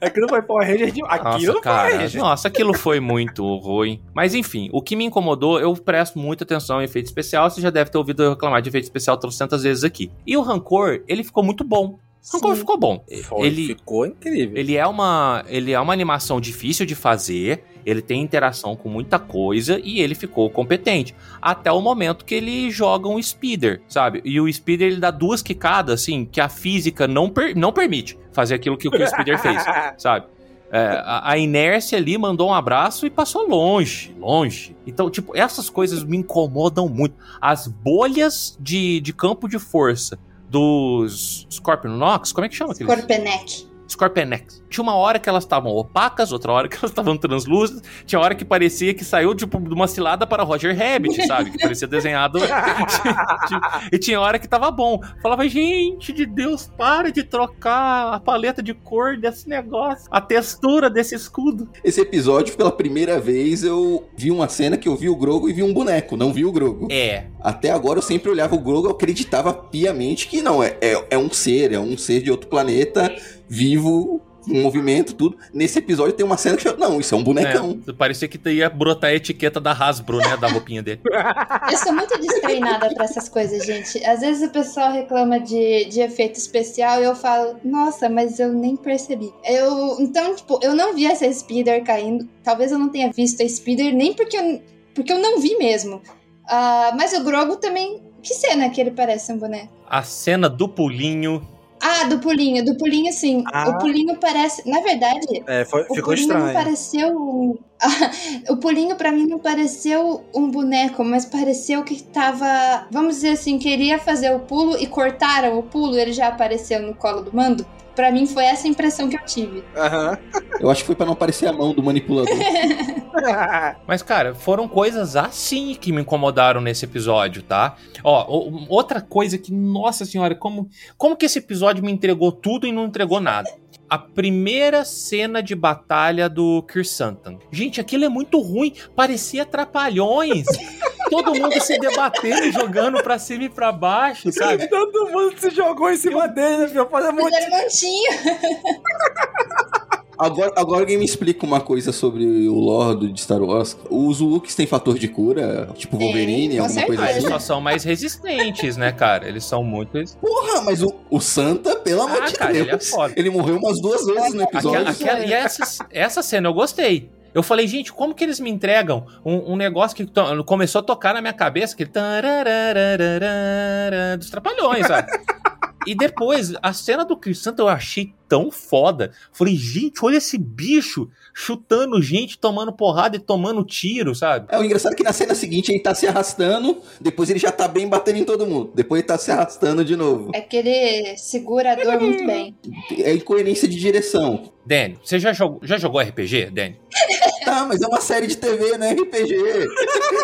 Aquilo foi Power Ranger de... Aquilo Nossa, não foi Power cara. Ranger. Nossa, aquilo foi muito ruim. Mas enfim, o que me incomodou, eu presto muita atenção em efeito especial. Você já deve ter ouvido eu reclamar de efeito especial trocentas vezes aqui. E o Rancor, ele ficou muito bom. O Rancor ficou bom. Foi, ele, ficou incrível. ele é uma ele é uma animação difícil de fazer, ele tem interação com muita coisa e ele ficou competente até o momento que ele joga um speeder, sabe? E o speeder ele dá duas quicadas assim que a física não, per- não permite fazer aquilo que, o o speeder fez, sabe? É, a, a inércia ali mandou um abraço e passou longe, longe. Então, tipo, essas coisas me incomodam muito. As bolhas de, de campo de força dos Scorpion Nox, como é que chama aqueles? Scorpenek. Scorpenex. Tinha uma hora que elas estavam opacas, outra hora que elas estavam translúcidas, tinha hora que parecia que saiu tipo de uma cilada para Roger Rabbit, sabe? Que parecia desenhado. e tinha hora que tava bom. Falava, gente de Deus, para de trocar a paleta de cor desse negócio, a textura desse escudo. Esse episódio, pela primeira vez, eu vi uma cena que eu vi o Grogo e vi um boneco, não vi o Grogo. É. Até agora eu sempre olhava o Grogo e acreditava piamente que não, é, é, é um ser, é um ser de outro planeta, vivo, em movimento, tudo. Nesse episódio tem uma cena que eu, não, isso é um bonecão. É, parecia que ia brotar a etiqueta da Hasbro, né? Da roupinha dele. Eu sou muito destreinada pra essas coisas, gente. Às vezes o pessoal reclama de, de efeito especial e eu falo, nossa, mas eu nem percebi. Eu, então, tipo, eu não vi essa speeder caindo. Talvez eu não tenha visto a speeder nem porque eu, porque eu não vi mesmo. Ah, mas o Grogu também. Que cena que ele parece um boneco? A cena do pulinho. Ah, do pulinho, do pulinho sim. Ah. O pulinho parece. Na verdade, É, foi, o ficou pulinho estranho. não pareceu. um- o pulinho pra mim não pareceu um boneco, mas pareceu que tava. Vamos dizer assim, queria fazer o pulo e cortaram o pulo, ele já apareceu no colo do mando. Pra mim foi essa a impressão que eu tive. Aham. Eu acho que foi pra não aparecer a mão do manipulador. Mas, cara, foram coisas assim que me incomodaram nesse episódio, tá? Ó, outra coisa que, nossa senhora, como, como que esse episódio me entregou tudo e não entregou nada? A primeira cena de batalha do Kirsantan. Gente, aquilo é muito ruim. Parecia trapalhões. Todo mundo se debatendo, jogando pra cima e pra baixo, sabe? Todo mundo se jogou em cima dele, meu. Fazer um monte. Agora, agora alguém me explica uma coisa sobre o lore de Star Wars. Os Wookies têm fator de cura? Tipo Wolverine, com alguma coisa Ah, assim? eles só são mais resistentes, né, cara? Eles são muito. Porra, mas o, o Santa, pelo amor Ah, de cara, Deus. ele é foda. Ele morreu umas duas vezes no episódio. Aquela, aquela- e essa, essa cena eu gostei. Eu falei, gente, como que eles me entregam um, um negócio que começou a tocar na minha cabeça, que dos trapalhões, sabe? E depois, a cena do Chris Santa eu achei tão foda. Falei, gente, olha esse bicho chutando gente, tomando porrada e tomando tiro, sabe? É, o engraçado é que na cena seguinte ele tá se arrastando, depois ele já tá bem batendo em todo mundo. Depois ele tá se arrastando de novo. É que ele segura a dor muito bem. É incoerência de direção. Dani, você já jogou, já jogou RPG, Dani? Tá, mas é uma série de TV, né? RPG.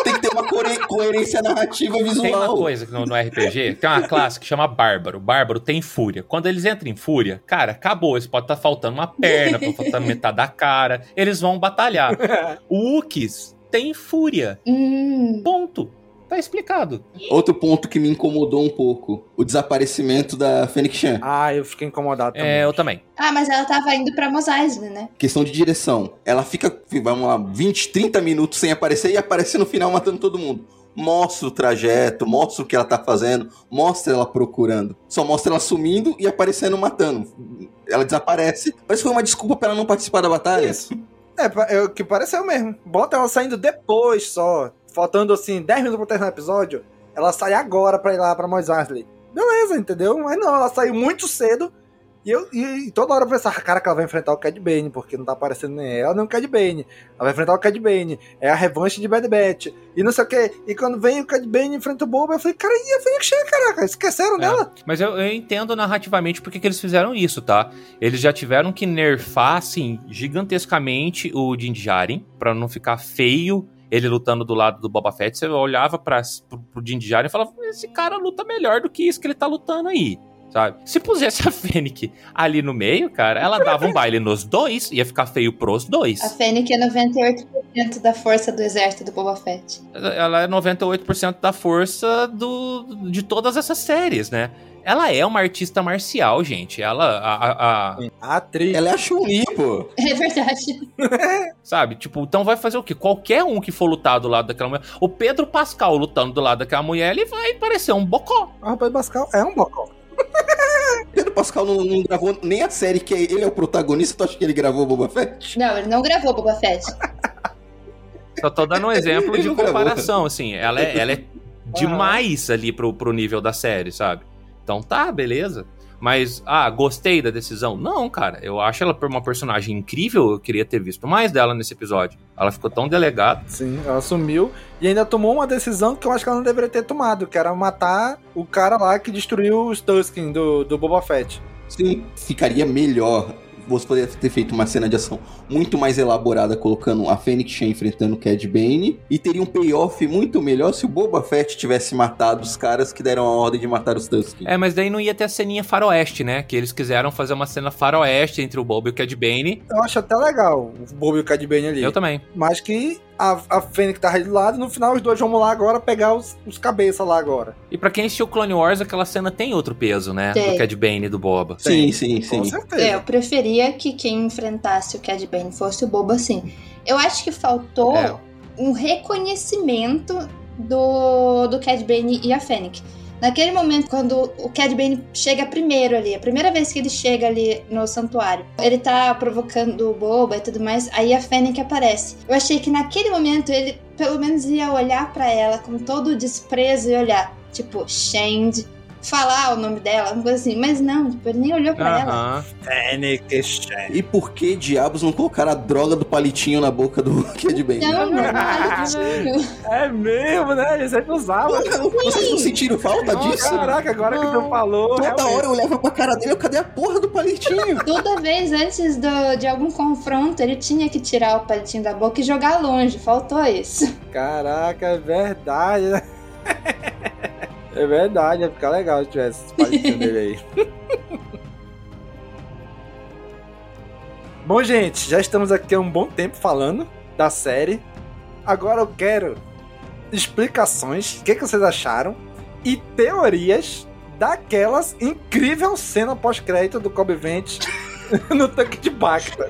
Tem que ter uma coerência narrativa visual. Tem uma coisa no, no RPG, tem uma classe que chama Bárbaro. Bárbaro tem fúria. Quando eles entram em fúria, cara, acabou. Eles podem estar faltando uma perna, pode faltar metade da cara. Eles vão batalhar. O Ukis tem fúria. Hum. Ponto. Tá explicado. Outro ponto que me incomodou um pouco: o desaparecimento da Fênix Chan. Ah, eu fiquei incomodado também. É, eu também. Ah, mas ela tava indo pra Mos Eisley, né? Questão de direção. Ela fica, vamos lá, 20, 30 minutos sem aparecer e aparece no final matando todo mundo. Mostra o trajeto, mostra o que ela tá fazendo, mostra ela procurando. Só mostra ela sumindo e aparecendo matando. Ela desaparece. Parece que foi uma desculpa pra ela não participar da batalha. Isso. É, é o que pareceu mesmo. Bota ela saindo depois só. Faltando assim 10 minutos pra terminar o episódio. Ela sai agora pra ir lá pra Mos Eisley. Beleza, entendeu? Mas não, ela saiu muito cedo. E, eu, e, toda hora eu pensava, cara, que ela vai enfrentar o Cad Bane, porque não tá aparecendo nem ela nem o Cad Bane. Ela vai enfrentar o Cad Bane. É a revanche de Bad Batch. E não sei o que. E quando vem o Cad Bane enfrenta o Boba, eu falei, cara, e a Fênix Chan, caraca? Esqueceram dela? É, mas eu, eu entendo narrativamente porque que eles fizeram isso, tá? Eles já tiveram que nerfar, assim, gigantescamente o Din Djarin, pra não ficar feio ele lutando do lado do Boba Fett. Você olhava pra, pro, pro Din Djarin e falava, esse cara luta melhor do que isso que ele tá lutando aí. Sabe? Se pusesse a Fennec ali no meio, cara, ela dava um baile nos dois, ia ficar feio pros dois. A Fennec é 98% da força do exército do Boba Fett. Ela é 98% da força do, de todas essas séries, né? Ela é uma artista marcial, gente. Ela. A, a, a atriz. Ela é a Chun-Li, pô. É verdade. Sabe? Tipo, então vai fazer o quê? Qualquer um que for lutar do lado daquela mulher. O Pedro Pascal lutando do lado daquela mulher, ele vai parecer um bocó. O Pedro Pascal é um bocó. Pedro Pascal não, não gravou nem a série que é- ele é o protagonista. Tu acha que ele gravou Boba Fett? Não, ele não gravou Boba Fett. Só tô dando um exemplo Ele de gravou. comparação, assim. Ela é, ela é demais ali pro, pro nível da série, sabe? Então tá, beleza. Mas, ah, gostei da decisão? Não, cara. Eu acho ela uma personagem incrível. Eu queria ter visto mais dela nesse episódio. Ela ficou tão delegada. Sim, ela sumiu e ainda tomou uma decisão que eu acho que ela não deveria ter tomado, que era matar o cara lá que destruiu os Tusken do, do Boba Fett. Sim, ficaria melhor. Você poderia ter feito uma cena de ação muito mais elaborada, colocando a Fênix Chan enfrentando o Cad Bane. E teria um payoff muito melhor se o Boba Fett tivesse matado os caras que deram a ordem de matar os Tusken. É, mas daí não ia ter a ceninha faroeste, né? Que eles quiseram fazer uma cena faroeste entre o Boba e o Cad Bane. Eu acho até legal o Boba e o Cad Bane ali. Eu também. Mas que a, a Fênix tava de lado e no final os dois vão lá agora pegar os, os cabeças lá agora. E pra quem assistiu Clone Wars, aquela cena tem outro peso, né? Tem. Do Cad Bane e do Boba. Sim, sim, sim. Com certeza. É, eu preferia que quem enfrentasse o Cad Bane fosse o Boba, sim. Eu acho que faltou É. um reconhecimento do, do Cad Bane e a Fennec. Naquele momento, quando o Cad Bane chega primeiro ali, a primeira vez que ele chega ali no santuário, ele tá provocando o Boba e tudo mais, aí a Fennec aparece. Eu achei que naquele momento ele pelo menos ia olhar pra ela com todo o desprezo e olhar, tipo, Shand, falar o nome dela, uma coisa assim, mas não, tipo, ele nem olhou pra ela. E por que diabos não colocaram a droga do palitinho na boca do Cad Bane? Não, não, palitinho. É mesmo, né? Eles sempre usavam. Vocês não sentiram falta disso? Caraca, agora que tu falou. Toda realmente. hora eu olhava pra cara dele, cadê a porra do palitinho? Toda vez antes do- de algum confronto, ele tinha que tirar o palitinho da boca e jogar longe. Faltou isso. Caraca, é verdade, né? É verdade, ia ficar legal se tivesse esse palitinho dele aí. Bom, gente, já estamos aqui há um bom tempo falando da série. Agora eu quero explicações, o que, que vocês acharam, e teorias daquelas incrível cena pós-crédito do Kobe Vent no tanque de Bacta.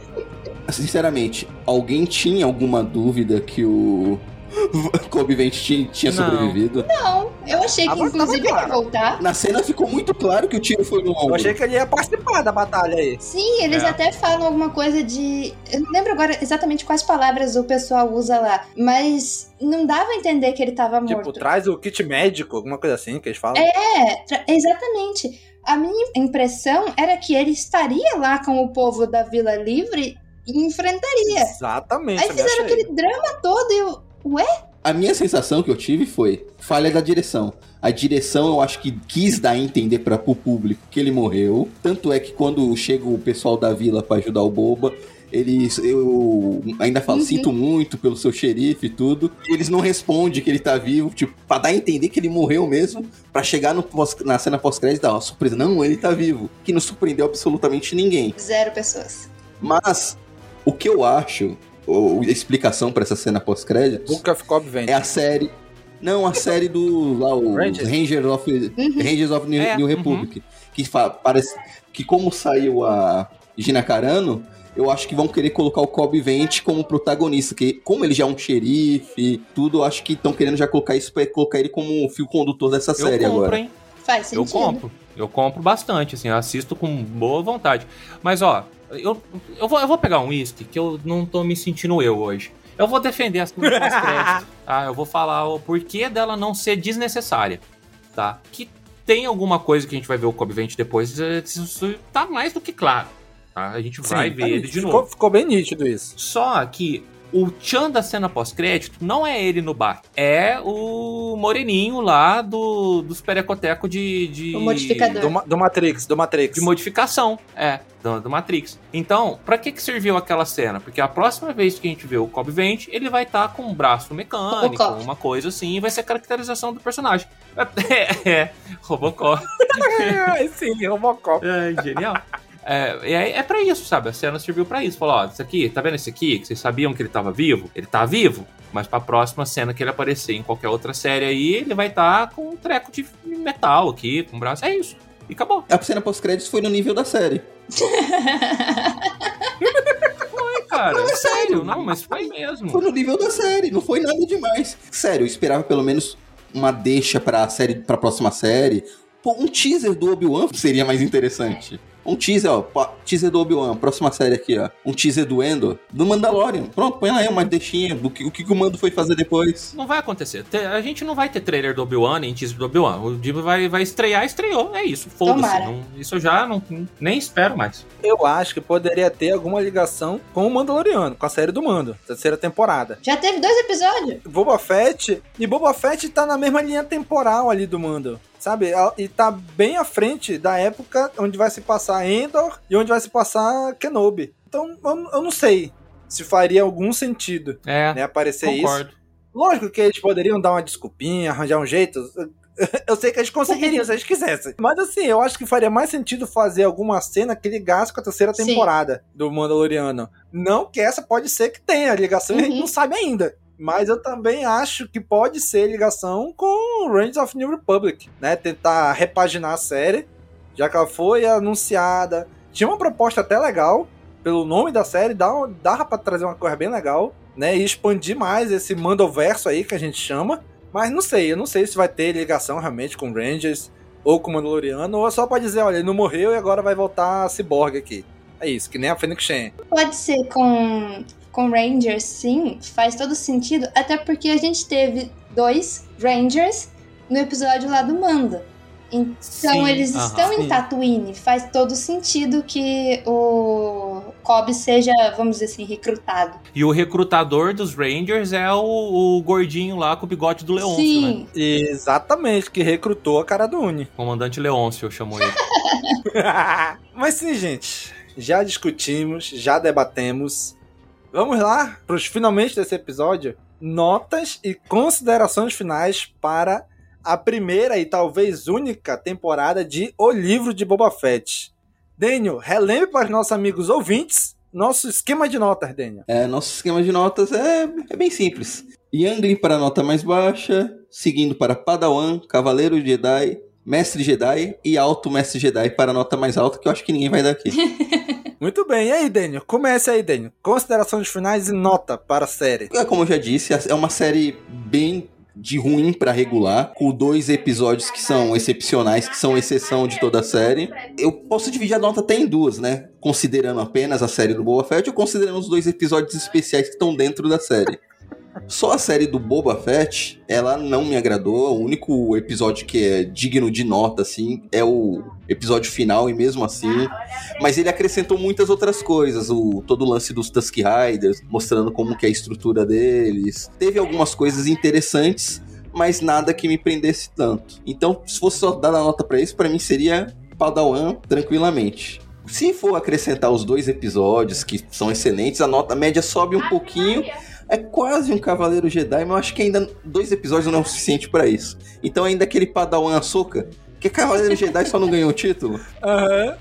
sinceramente, alguém tinha alguma dúvida que o Kobe Vent tinha, tinha Não. sobrevivido? Não, eu achei que Tava- inclusive ele ia voltar. Na cena ficou muito claro que o tiro foi no Eu ombro. achei que ele ia participar da batalha aí. Sim, eles É. até falam alguma coisa de. Eu não lembro agora exatamente quais palavras o pessoal usa lá, mas não dava a entender que ele tava morto. Tipo, traz o kit médico, alguma coisa assim que eles falam. É, tra- exatamente. A minha impressão era que ele estaria lá com o povo da Vila Livre e enfrentaria. Exatamente. Aí fizeram aquele drama todo e eu. Ué? A minha sensação que eu tive foi falha da direção. A direção eu acho que quis dar a entender para o público que ele morreu. Tanto é que quando chega o pessoal da vila para ajudar o Boba, eles eu ainda falo, Uhum. sinto muito pelo seu xerife e tudo. E eles não respondem que ele tá vivo, tipo, para dar a entender que ele morreu mesmo, para chegar no pós- na cena pós-crédito dar uma surpresa, não, ele tá vivo, que não surpreendeu absolutamente ninguém. Zero pessoas. Mas o que eu acho, ou explicação para essa cena pós-créditos Book of Cobb vem. é a série. Não, a série do. Lá, o Rangers? Rangers of, Rangers of New, É, New uhum. Republic. Que fa- parece. Que como saiu a Gina Carano, eu acho que vão querer colocar o Cobb Vent como protagonista. Que como ele já é um xerife, tudo, eu acho que estão querendo já colocar isso pra colocar ele como fio condutor dessa Eu série compro, agora. hein? Faz Eu sentido. compro. Eu compro bastante, assim, eu assisto com boa vontade. Mas, ó, eu, eu, vou, eu vou pegar um whisky que eu não tô me sentindo eu hoje. Eu vou defender as coisas pós-crédito, tá? Eu vou falar o porquê dela não ser desnecessária, tá? Que tem alguma coisa que a gente vai ver o Kobe Vent depois, isso tá mais do que claro, tá? A gente vai Sim, ver tá ele de ficou, novo. Ficou bem nítido isso. Só que o Chan da cena pós-crédito não é ele no bar. É o moreninho lá do, dos perecotecos de, de... O modificador. Do, do Matrix, do Matrix. De modificação, é, do, do Matrix. Então, pra que que serviu aquela cena? Porque a próxima vez que a gente vê o Cobb Vent, ele vai estar com um braço mecânico, uma coisa assim, e vai ser a caracterização do personagem. É, é Robocop. Sim, Robocop. É, genial. É, é, é pra isso, sabe? A cena serviu pra isso. Falou, ó, isso aqui, tá vendo esse aqui? Que vocês sabiam que ele tava vivo? Ele tá vivo. Mas pra próxima cena que ele aparecer em qualquer outra série aí, ele vai estar com um treco de metal aqui, com um braço. É isso. E acabou. A cena pós-créditos foi no nível da série. Foi, cara. sério, não, mas foi mesmo. Foi no nível da série, não foi nada demais. Sério, eu esperava pelo menos uma deixa pra série, pra próxima série. Pô, um teaser do Obi-Wan seria mais interessante. Um teaser, ó, teaser do Obi-Wan, próxima série aqui, ó. Um teaser do Endor, do Mandalorian. Pronto, põe lá aí uma deixinha do que o que o Mando foi fazer depois. Não vai acontecer. Te- A gente não vai ter trailer do Obi-Wan, nem teaser do Obi-Wan. O Divo vai, vai estrear, estreou. É isso. Foda-se. Isso eu já não, nem espero mais. Eu acho que poderia ter alguma ligação com o Mandaloriano, com a série do Mando, terceira temporada. Já teve dois episódios? Boba Fett, e Boba Fett tá na mesma linha temporal ali do Mando. Sabe? E tá bem à frente da época onde vai se passar Endor e onde vai se passar Kenobi. Então, eu, eu não sei se faria algum sentido É, né, aparecer isso. concordo. Lógico que eles poderiam dar uma desculpinha, arranjar um jeito. Eu sei que eles conseguiriam se eles quisessem. Mas assim, eu acho que faria mais sentido fazer alguma cena que ligasse com a terceira Sim. temporada do Mandaloriano. Não que essa pode ser que tenha ligação e a gente Uhum. não sabe ainda. Mas eu também acho que pode ser ligação com Rangers of New Republic, né? Tentar repaginar a série, já que ela foi anunciada. Tinha uma proposta até legal, pelo nome da série, dá, dá pra trazer uma coisa bem legal, né? E expandir mais esse Mandoverso aí que a gente chama. Mas não sei, eu não sei se vai ter ligação realmente com Rangers ou com Mandaloriano, ou só pra dizer, olha, ele não morreu e agora vai voltar a Cyborg aqui. É isso, que nem a Fênix Shen. Pode ser com, com Rangers, sim, faz todo sentido, até porque a gente teve dois Rangers no episódio lá do Mando. Então Sim, eles aham. estão em Sim. Tatooine, faz todo sentido que o Cobb seja, vamos dizer assim, recrutado. E o recrutador dos Rangers é o, o gordinho lá com o bigode do Leôncio, sim, né? Exatamente, que recrutou a cara do Uni. Comandante Leôncio, eu chamo ele. Mas sim, gente, já discutimos, já debatemos. Vamos lá para os finalmente desse episódio. Notas e considerações finais para a primeira e talvez única temporada de O Livro de Boba Fett. Daniel, relembre para os nossos amigos ouvintes nosso esquema de notas, Daniel. É, nosso esquema de notas é, é bem simples. Youngling para nota mais baixa, seguindo para Padawan, Cavaleiro Jedi, Mestre Jedi e Alto Mestre Jedi para a nota mais alta, que eu acho que ninguém vai dar aqui. Muito bem, e aí, Daniel? Comece aí, Daniel. Considerações finais e nota para a série. É, como eu já disse, é uma série bem de ruim para regular, com dois episódios que são excepcionais, que são exceção de toda a série. Eu posso dividir a nota até em duas, né? Considerando apenas a série do Boba Fett ou considerando os dois episódios especiais que estão dentro da série. Só a série do Boba Fett, ela não me agradou. O único episódio que é digno de nota, assim, é o episódio final, e mesmo assim. Mas ele acrescentou muitas outras coisas. O, todo o lance dos Tusk Riders, mostrando como que é a estrutura deles. Teve algumas coisas interessantes, mas nada que me prendesse tanto. Então, se fosse só dar a nota para isso, para mim seria Padawan tranquilamente. Se for acrescentar os dois episódios, que são excelentes, a nota média sobe um pouquinho é quase um Cavaleiro Jedi, mas eu acho que ainda dois episódios não é o suficiente para isso. Então ainda aquele Padawan Ahsoka, que Cavaleiro Jedi só não ganhou o título. Aham.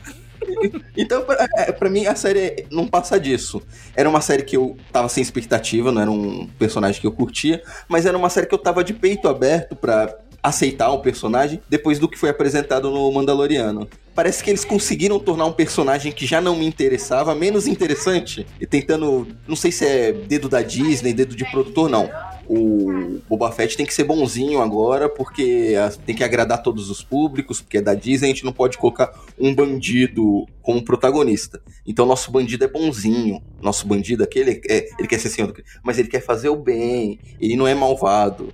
Então, pra, é, pra, mim, a série não passa disso. Era uma série que eu tava sem expectativa, não era um personagem que eu curtia, mas era uma série que eu tava de peito aberto pra aceitar o personagem depois do que foi apresentado no Mandaloriano. Parece que eles conseguiram tornar um personagem que já não me interessava menos interessante. E tentando. Não sei se é dedo da Disney, dedo de produtor, não. O Boba Fett tem que ser bonzinho agora, porque tem que agradar todos os públicos, porque é da Disney, a gente não pode colocar um bandido como protagonista. Então nosso bandido é bonzinho. Nosso bandido aquele é, ele quer ser senhor, mas ele quer fazer o bem. Ele não é malvado.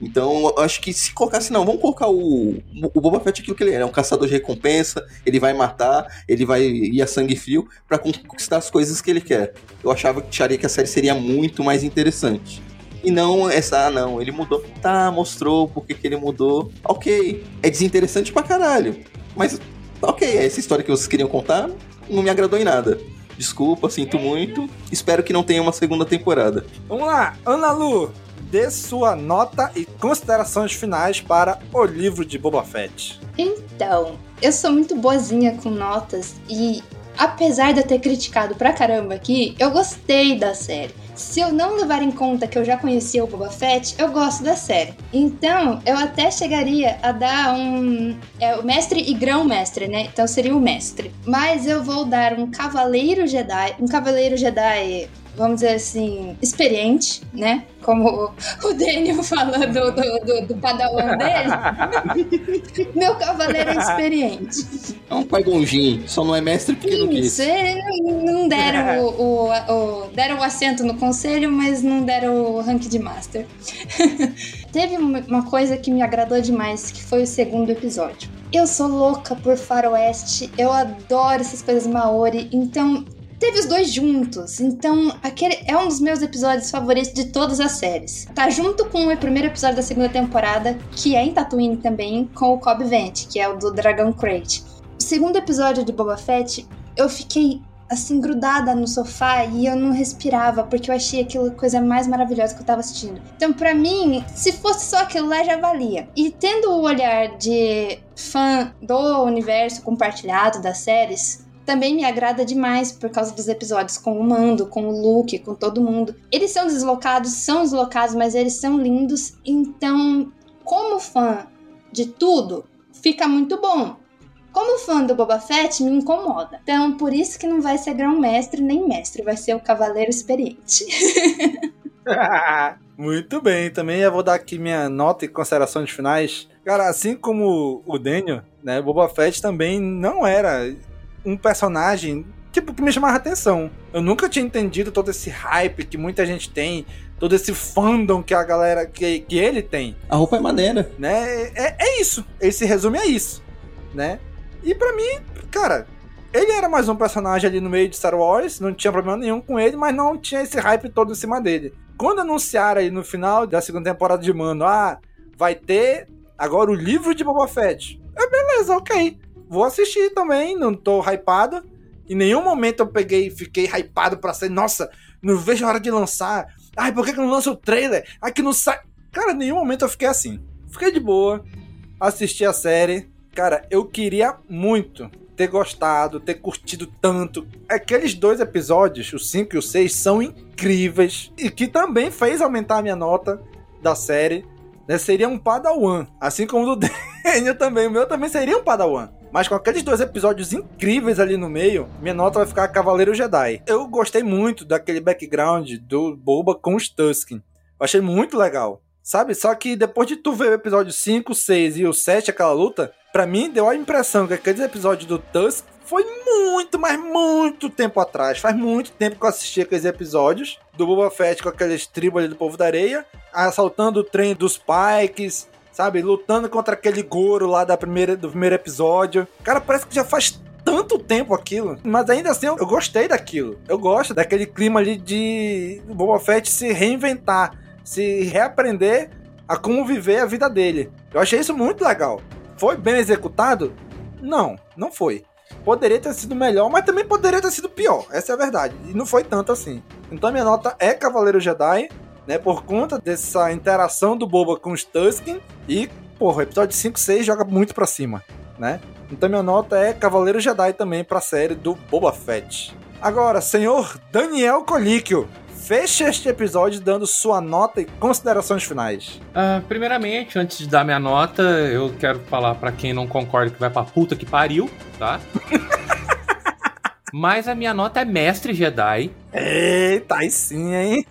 Então, eu acho que se colocasse, não, vamos colocar o, o Boba Fett aquilo que ele é, é um caçador de recompensa, ele vai matar, ele vai ir a sangue frio para conquistar as coisas que ele quer. Eu achava que acharia que a série seria muito mais interessante. E não essa, ah, não, ele mudou. Tá, mostrou por que ele mudou. Ok, é desinteressante pra caralho. Mas, ok, é essa história que vocês queriam contar não me agradou em nada. Desculpa, sinto muito. Espero que não tenha uma segunda temporada. Vamos lá, Ana Lu, dê sua nota e considerações finais para o livro de Boba Fett. Então, eu sou muito boazinha com notas e apesar de eu ter criticado pra caramba aqui, eu gostei da série. Se eu não levar em conta que eu já conhecia o Boba Fett, eu gosto da série. Então, eu até chegaria a dar um. É o mestre e grão-mestre, né? Então seria o mestre. Mas eu vou dar um Cavaleiro Jedi. Um Cavaleiro Jedi vamos dizer assim, experiente, né? Como o Daniel fala do, do, do, padawan dele. Meu cavaleiro é experiente. É um pai só não é mestre porque Isso, não quis. não deram o, o, o, deram o assento no conselho, mas não deram o rank de master. Teve uma coisa que me agradou demais, que foi o segundo episódio. Eu sou louca por faroeste, eu adoro essas coisas maori, então teve os dois juntos. Então, aquele é um dos meus episódios favoritos de todas as séries. Tá junto com o primeiro episódio da segunda temporada, que é em Tatooine também, com o Cobb Vent, que é o do Dragon Crate. O segundo episódio de Boba Fett, eu fiquei assim grudada no sofá e eu não respirava porque eu achei aquilo a coisa mais maravilhosa que eu tava assistindo. Então, para mim, se fosse só aquilo lá já valia. E tendo o olhar de fã do universo compartilhado das séries, também me agrada demais por causa dos episódios com o Mando, com o Luke, com todo mundo. Eles são deslocados, são deslocados, mas eles são lindos. Então, como fã de tudo, fica muito bom. Como fã do Boba Fett, me incomoda. Então, por isso que não vai ser grão-mestre nem mestre, vai ser o cavaleiro experiente. Muito bem, também eu vou dar aqui minha nota e considerações finais. Cara, assim como o Daniel, né, Boba Fett também não era um personagem tipo, que me chamava atenção. Eu nunca tinha entendido todo esse hype que muita gente tem, todo esse fandom que a galera, que, que ele tem. A roupa é maneira. Né? É, é isso. Ele se resume a isso, né? E para mim, cara, ele era mais um personagem ali no meio de Star Wars, não tinha problema nenhum com ele, mas não tinha esse hype todo em cima dele. Quando anunciaram aí no final da segunda temporada de Mano, ah, vai ter agora o livro de Boba Fett. É beleza, ok vou assistir também, não tô hypado. Em nenhum momento eu peguei e fiquei hypado pra ser, nossa, não vejo a hora de lançar. Ai, por que, que não lança o trailer? Ai, que não sai. Cara, em nenhum momento eu fiquei assim. Fiquei de boa, assisti a série. Cara, eu queria muito ter gostado, ter curtido tanto. Aqueles dois episódios, o 5 e o 6, são incríveis. E que também fez aumentar a minha nota da série. Né? Seria um Padawan. Assim como o do Daniel também. O meu também seria um Padawan. Mas com aqueles dois episódios incríveis ali no meio, minha nota vai ficar Cavaleiro Jedi. Eu gostei muito daquele background do Boba com os Tusken. Eu achei muito legal. Sabe? Só que depois de tu ver o episódio 5, 6 e o 7, aquela luta, pra mim deu a impressão que aqueles episódios do Tusk foi muito, mas muito tempo atrás. Faz muito tempo que eu assisti aqueles episódios do Boba Fett com aqueles tribos ali do Povo da Areia, assaltando o trem dos Pikes, sabe? Lutando contra aquele Goro lá da primeira, do primeiro episódio. Cara, parece que já faz tanto tempo aquilo, mas ainda assim eu, eu gostei daquilo. Eu gosto daquele clima ali de Boba Fett se reinventar, se reaprender a como viver a vida dele. Eu achei isso muito legal. Foi bem executado? Não, não foi. Poderia ter sido melhor, mas também poderia ter sido pior. Essa é a verdade. E não foi tanto assim. Então minha nota é Cavaleiro Jedi né? Por conta dessa interação do Boba com os Tusken e, porra, o episódio 5 e 6 joga muito pra cima, né? Então minha nota é Cavaleiro Jedi também pra série do Boba Fett. Agora, senhor Daniel Colíquio, feche este episódio dando sua nota e considerações finais. Uh, primeiramente, antes de dar minha nota, eu quero falar para quem não concorda que vai pra puta que pariu, tá? Mas a minha nota é Mestre Jedi. Eita, aí sim, hein?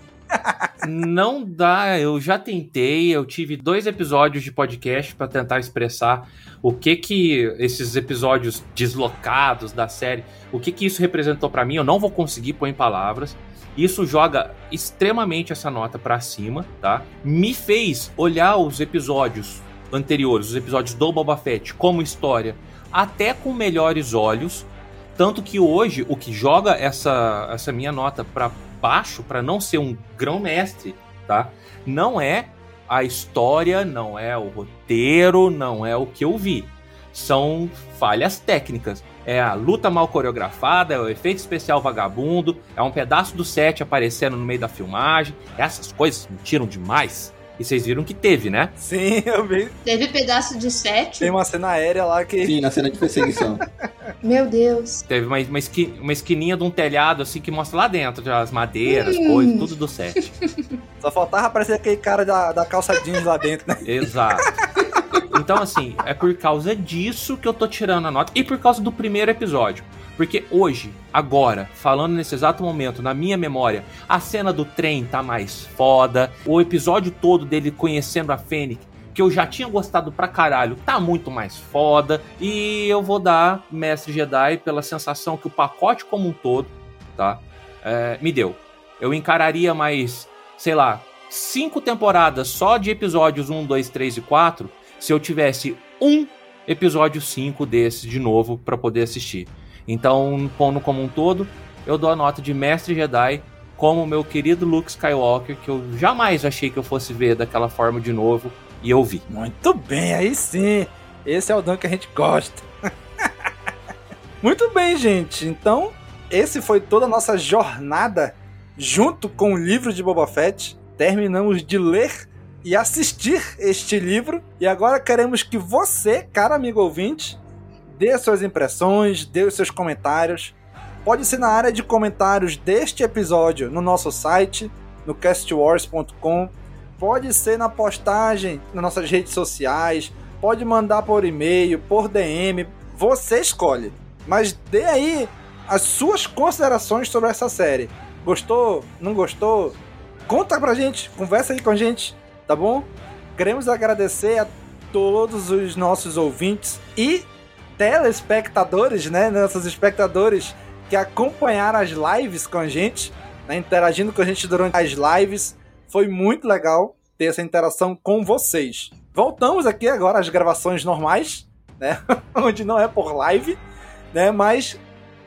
Não dá, eu já tentei, eu tive dois episódios de podcast para tentar expressar o que que esses episódios deslocados da série, o que que isso representou para mim, eu não vou conseguir pôr em palavras. Isso joga extremamente essa nota para cima, tá? Me fez olhar os episódios anteriores, os episódios do Boba Fett como história, até com melhores olhos, tanto que hoje o que joga essa, essa minha nota para baixo para não ser um grão-mestre, tá? Não é a história, não é o roteiro, não é o que eu vi. São falhas técnicas. É a luta mal coreografada, é o efeito especial vagabundo, é um pedaço do set aparecendo no meio da filmagem. Essas coisas me tiram demais. E vocês viram que teve, né? Sim, eu vi. Teve pedaço de set. Tem uma cena aérea lá que. Sim, na cena de perseguição. Meu Deus. Teve uma, uma, esqui, uma esquininha de um telhado, assim, que mostra lá dentro, as madeiras, hum. coisas, tudo do set. Só faltava aparecer aquele cara da, da calça jeans lá dentro, né? Exato. Então, assim, é por causa disso que eu tô tirando a nota. E por causa do primeiro episódio. Porque hoje, agora, falando nesse exato momento, na minha memória, a cena do trem tá mais foda. O episódio todo dele conhecendo a Fênix, que eu já tinha gostado pra caralho, tá muito mais foda. E eu vou dar Mestre Jedi pela sensação que o pacote como um todo, tá? É, me deu. Eu encararia mais, sei lá, cinco temporadas só de episódios 1, 2, 3 e 4 se eu tivesse um episódio 5 desse de novo para poder assistir. Então, pondo como um todo, eu dou a nota de Mestre Jedi como meu querido Luke Skywalker, que eu jamais achei que eu fosse ver daquela forma de novo, e eu vi. Muito bem, aí sim. Esse é o Dan que a gente gosta. Muito bem, gente. Então, esse foi toda a nossa jornada junto com o livro de Boba Fett. Terminamos de ler e assistir este livro. E agora queremos que você, cara amigo ouvinte, dê suas impressões, dê os seus comentários. Pode ser na área de comentários deste episódio no nosso site, no castwars.com. Pode ser na postagem nas nossas redes sociais. Pode mandar por e-mail, por DM. Você escolhe. Mas dê aí as suas considerações sobre essa série. Gostou? Não gostou? Conta pra gente, conversa aí com a gente, tá bom? Queremos agradecer a todos os nossos ouvintes e telespectadores, né? Nossos espectadores que acompanharam as lives com a gente, né, interagindo com a gente durante as lives. Foi muito legal ter essa interação com vocês. Voltamos aqui agora às gravações normais, né? Onde não é por live, né? Mas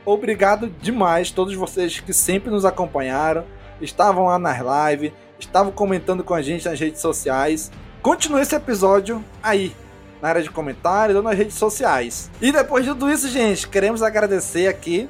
obrigado demais todos vocês que sempre nos acompanharam, estavam lá nas lives, estavam comentando com a gente nas redes sociais. Continue esse episódio aí, na área de comentários ou nas redes sociais. E depois de tudo isso, gente, queremos agradecer aqui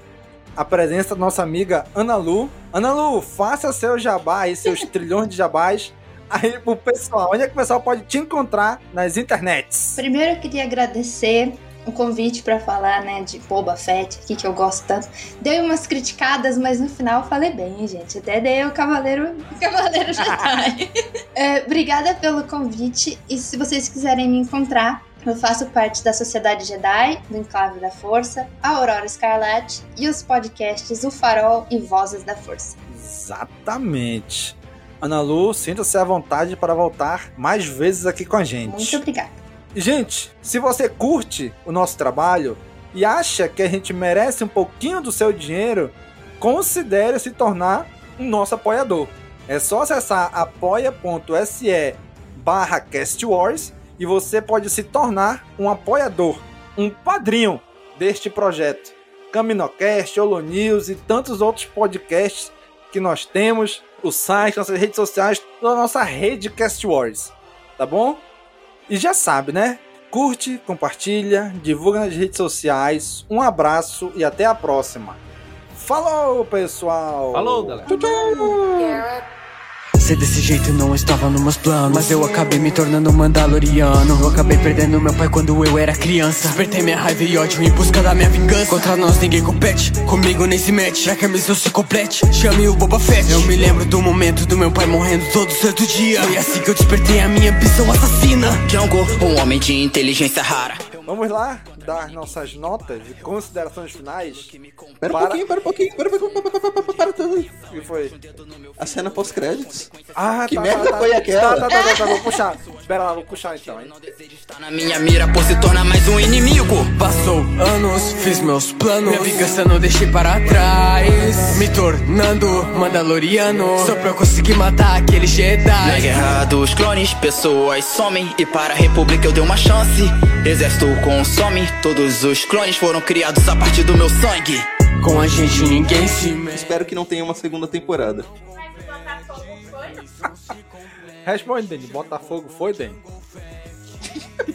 a presença da nossa amiga Ana Lu. Ana Lu, faça seu jabá aí, seus trilhões de jabás aí pro pessoal. Onde é que o pessoal pode te encontrar nas internets? Primeiro eu queria agradecer o convite para falar, né, de Boba Fett aqui, que eu gosto tanto. Dei umas criticadas, mas no final falei bem, gente. Até dei o Cavaleiro, Cavaleiro Jedi. é, obrigada pelo convite. E se vocês quiserem me encontrar, Eu faço parte da Sociedade Jedi, do Enclave da Força, a Aurora Escarlate e os podcasts O Farol e Vozes da Força. Exatamente. Ana Lu, sinta-se à vontade para voltar mais vezes aqui com a gente. Muito obrigada. Gente, se você curte o nosso trabalho e acha que a gente merece um pouquinho do seu dinheiro, considere se tornar um nosso apoiador. É só acessar apoia.se barra castwars e você pode se tornar um apoiador, um padrinho deste projeto. Caminocast, Holonews e tantos outros podcasts que nós temos, o site, nossas redes sociais, toda a nossa rede Cast Wars, tá bom? E já sabe, né? Curte, compartilha, divulga nas redes sociais. Um abraço e até a próxima. Falou, pessoal! Falou, galera! Tchau, tchau. Ser desse jeito não estava nos meus planos. Mas eu acabei me tornando um mandaloriano. Eu acabei perdendo meu pai quando eu era criança. Despertei minha raiva e ódio em busca da minha vingança. Contra nós ninguém compete, comigo nem se mete. Pra que a missão se complete, chame o Boba Fett. Eu me lembro do momento do meu pai morrendo todo santo dia. Foi assim que eu despertei a minha ambição assassina. Django, um homem de inteligência rara. Vamos lá dar nossas notas e considerações finais. Pera um pouquinho, pera um pouquinho, pera, pera, pera, pera, pera, pera tudo. O que foi? A cena pós-créditos. Ah, que tá, merda tá, foi tá, aquela? Tá, tá, tá, tá, tá, vou puxar. Espera lá, vou puxar então, hein? Na minha mira por se tornar mais um inimigo Passou anos, fiz meus planos Minha vingança não deixei para trás Me tornando Mandaloriano Só pra eu conseguir matar aquele Jedi Na guerra dos clones, pessoas somem E para a república eu dei uma chance Exército consome Todos os clones foram criados a partir do meu sangue Com a gente ninguém se mete Espero que não tenha uma segunda temporada. Responde, Dani. Botafogo foi, Dani?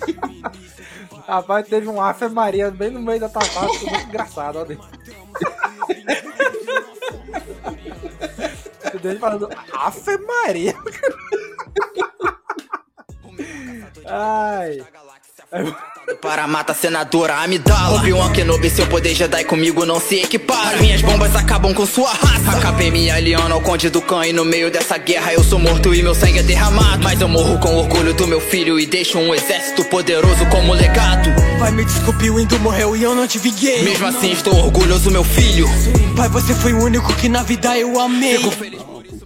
Rapaz, teve um Ave Maria bem no meio da ficou muito engraçado, ó, Dani. O Dani falando Ave Maria. Ai. Para mata senadora Amidala. Obi-Wan Kenobi, seu poder Jedi comigo não se equipara. Minhas bombas acabam com sua raça. Acabei me aliando ao Conde do Khan E no meio dessa guerra eu sou morto e meu sangue é derramado. Mas eu morro com orgulho do meu filho E deixo um exército poderoso como legado. Pai, me desculpe, o Indo morreu e eu não te vinguei Mesmo assim estou orgulhoso, meu filho. Pai, você foi o único que na vida eu amei.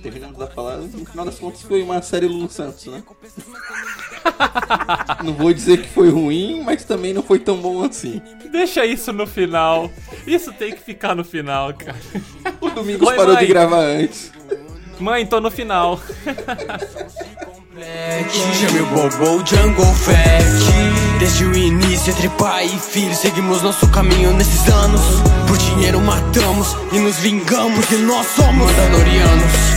Terminando da falar, no final das contas foi uma série Lulu Santos, né? não vou dizer que foi ruim, mas também não foi tão bom assim. Deixa isso no final. Isso tem que ficar no final, cara. O Domingos parou de gravar antes. Mãe, tô no final. Chame o Bobo Jungle Fett Desde o início entre pai e filho Seguimos nosso caminho nesses anos Por dinheiro matamos e nos vingamos E nós somos Mandalorianos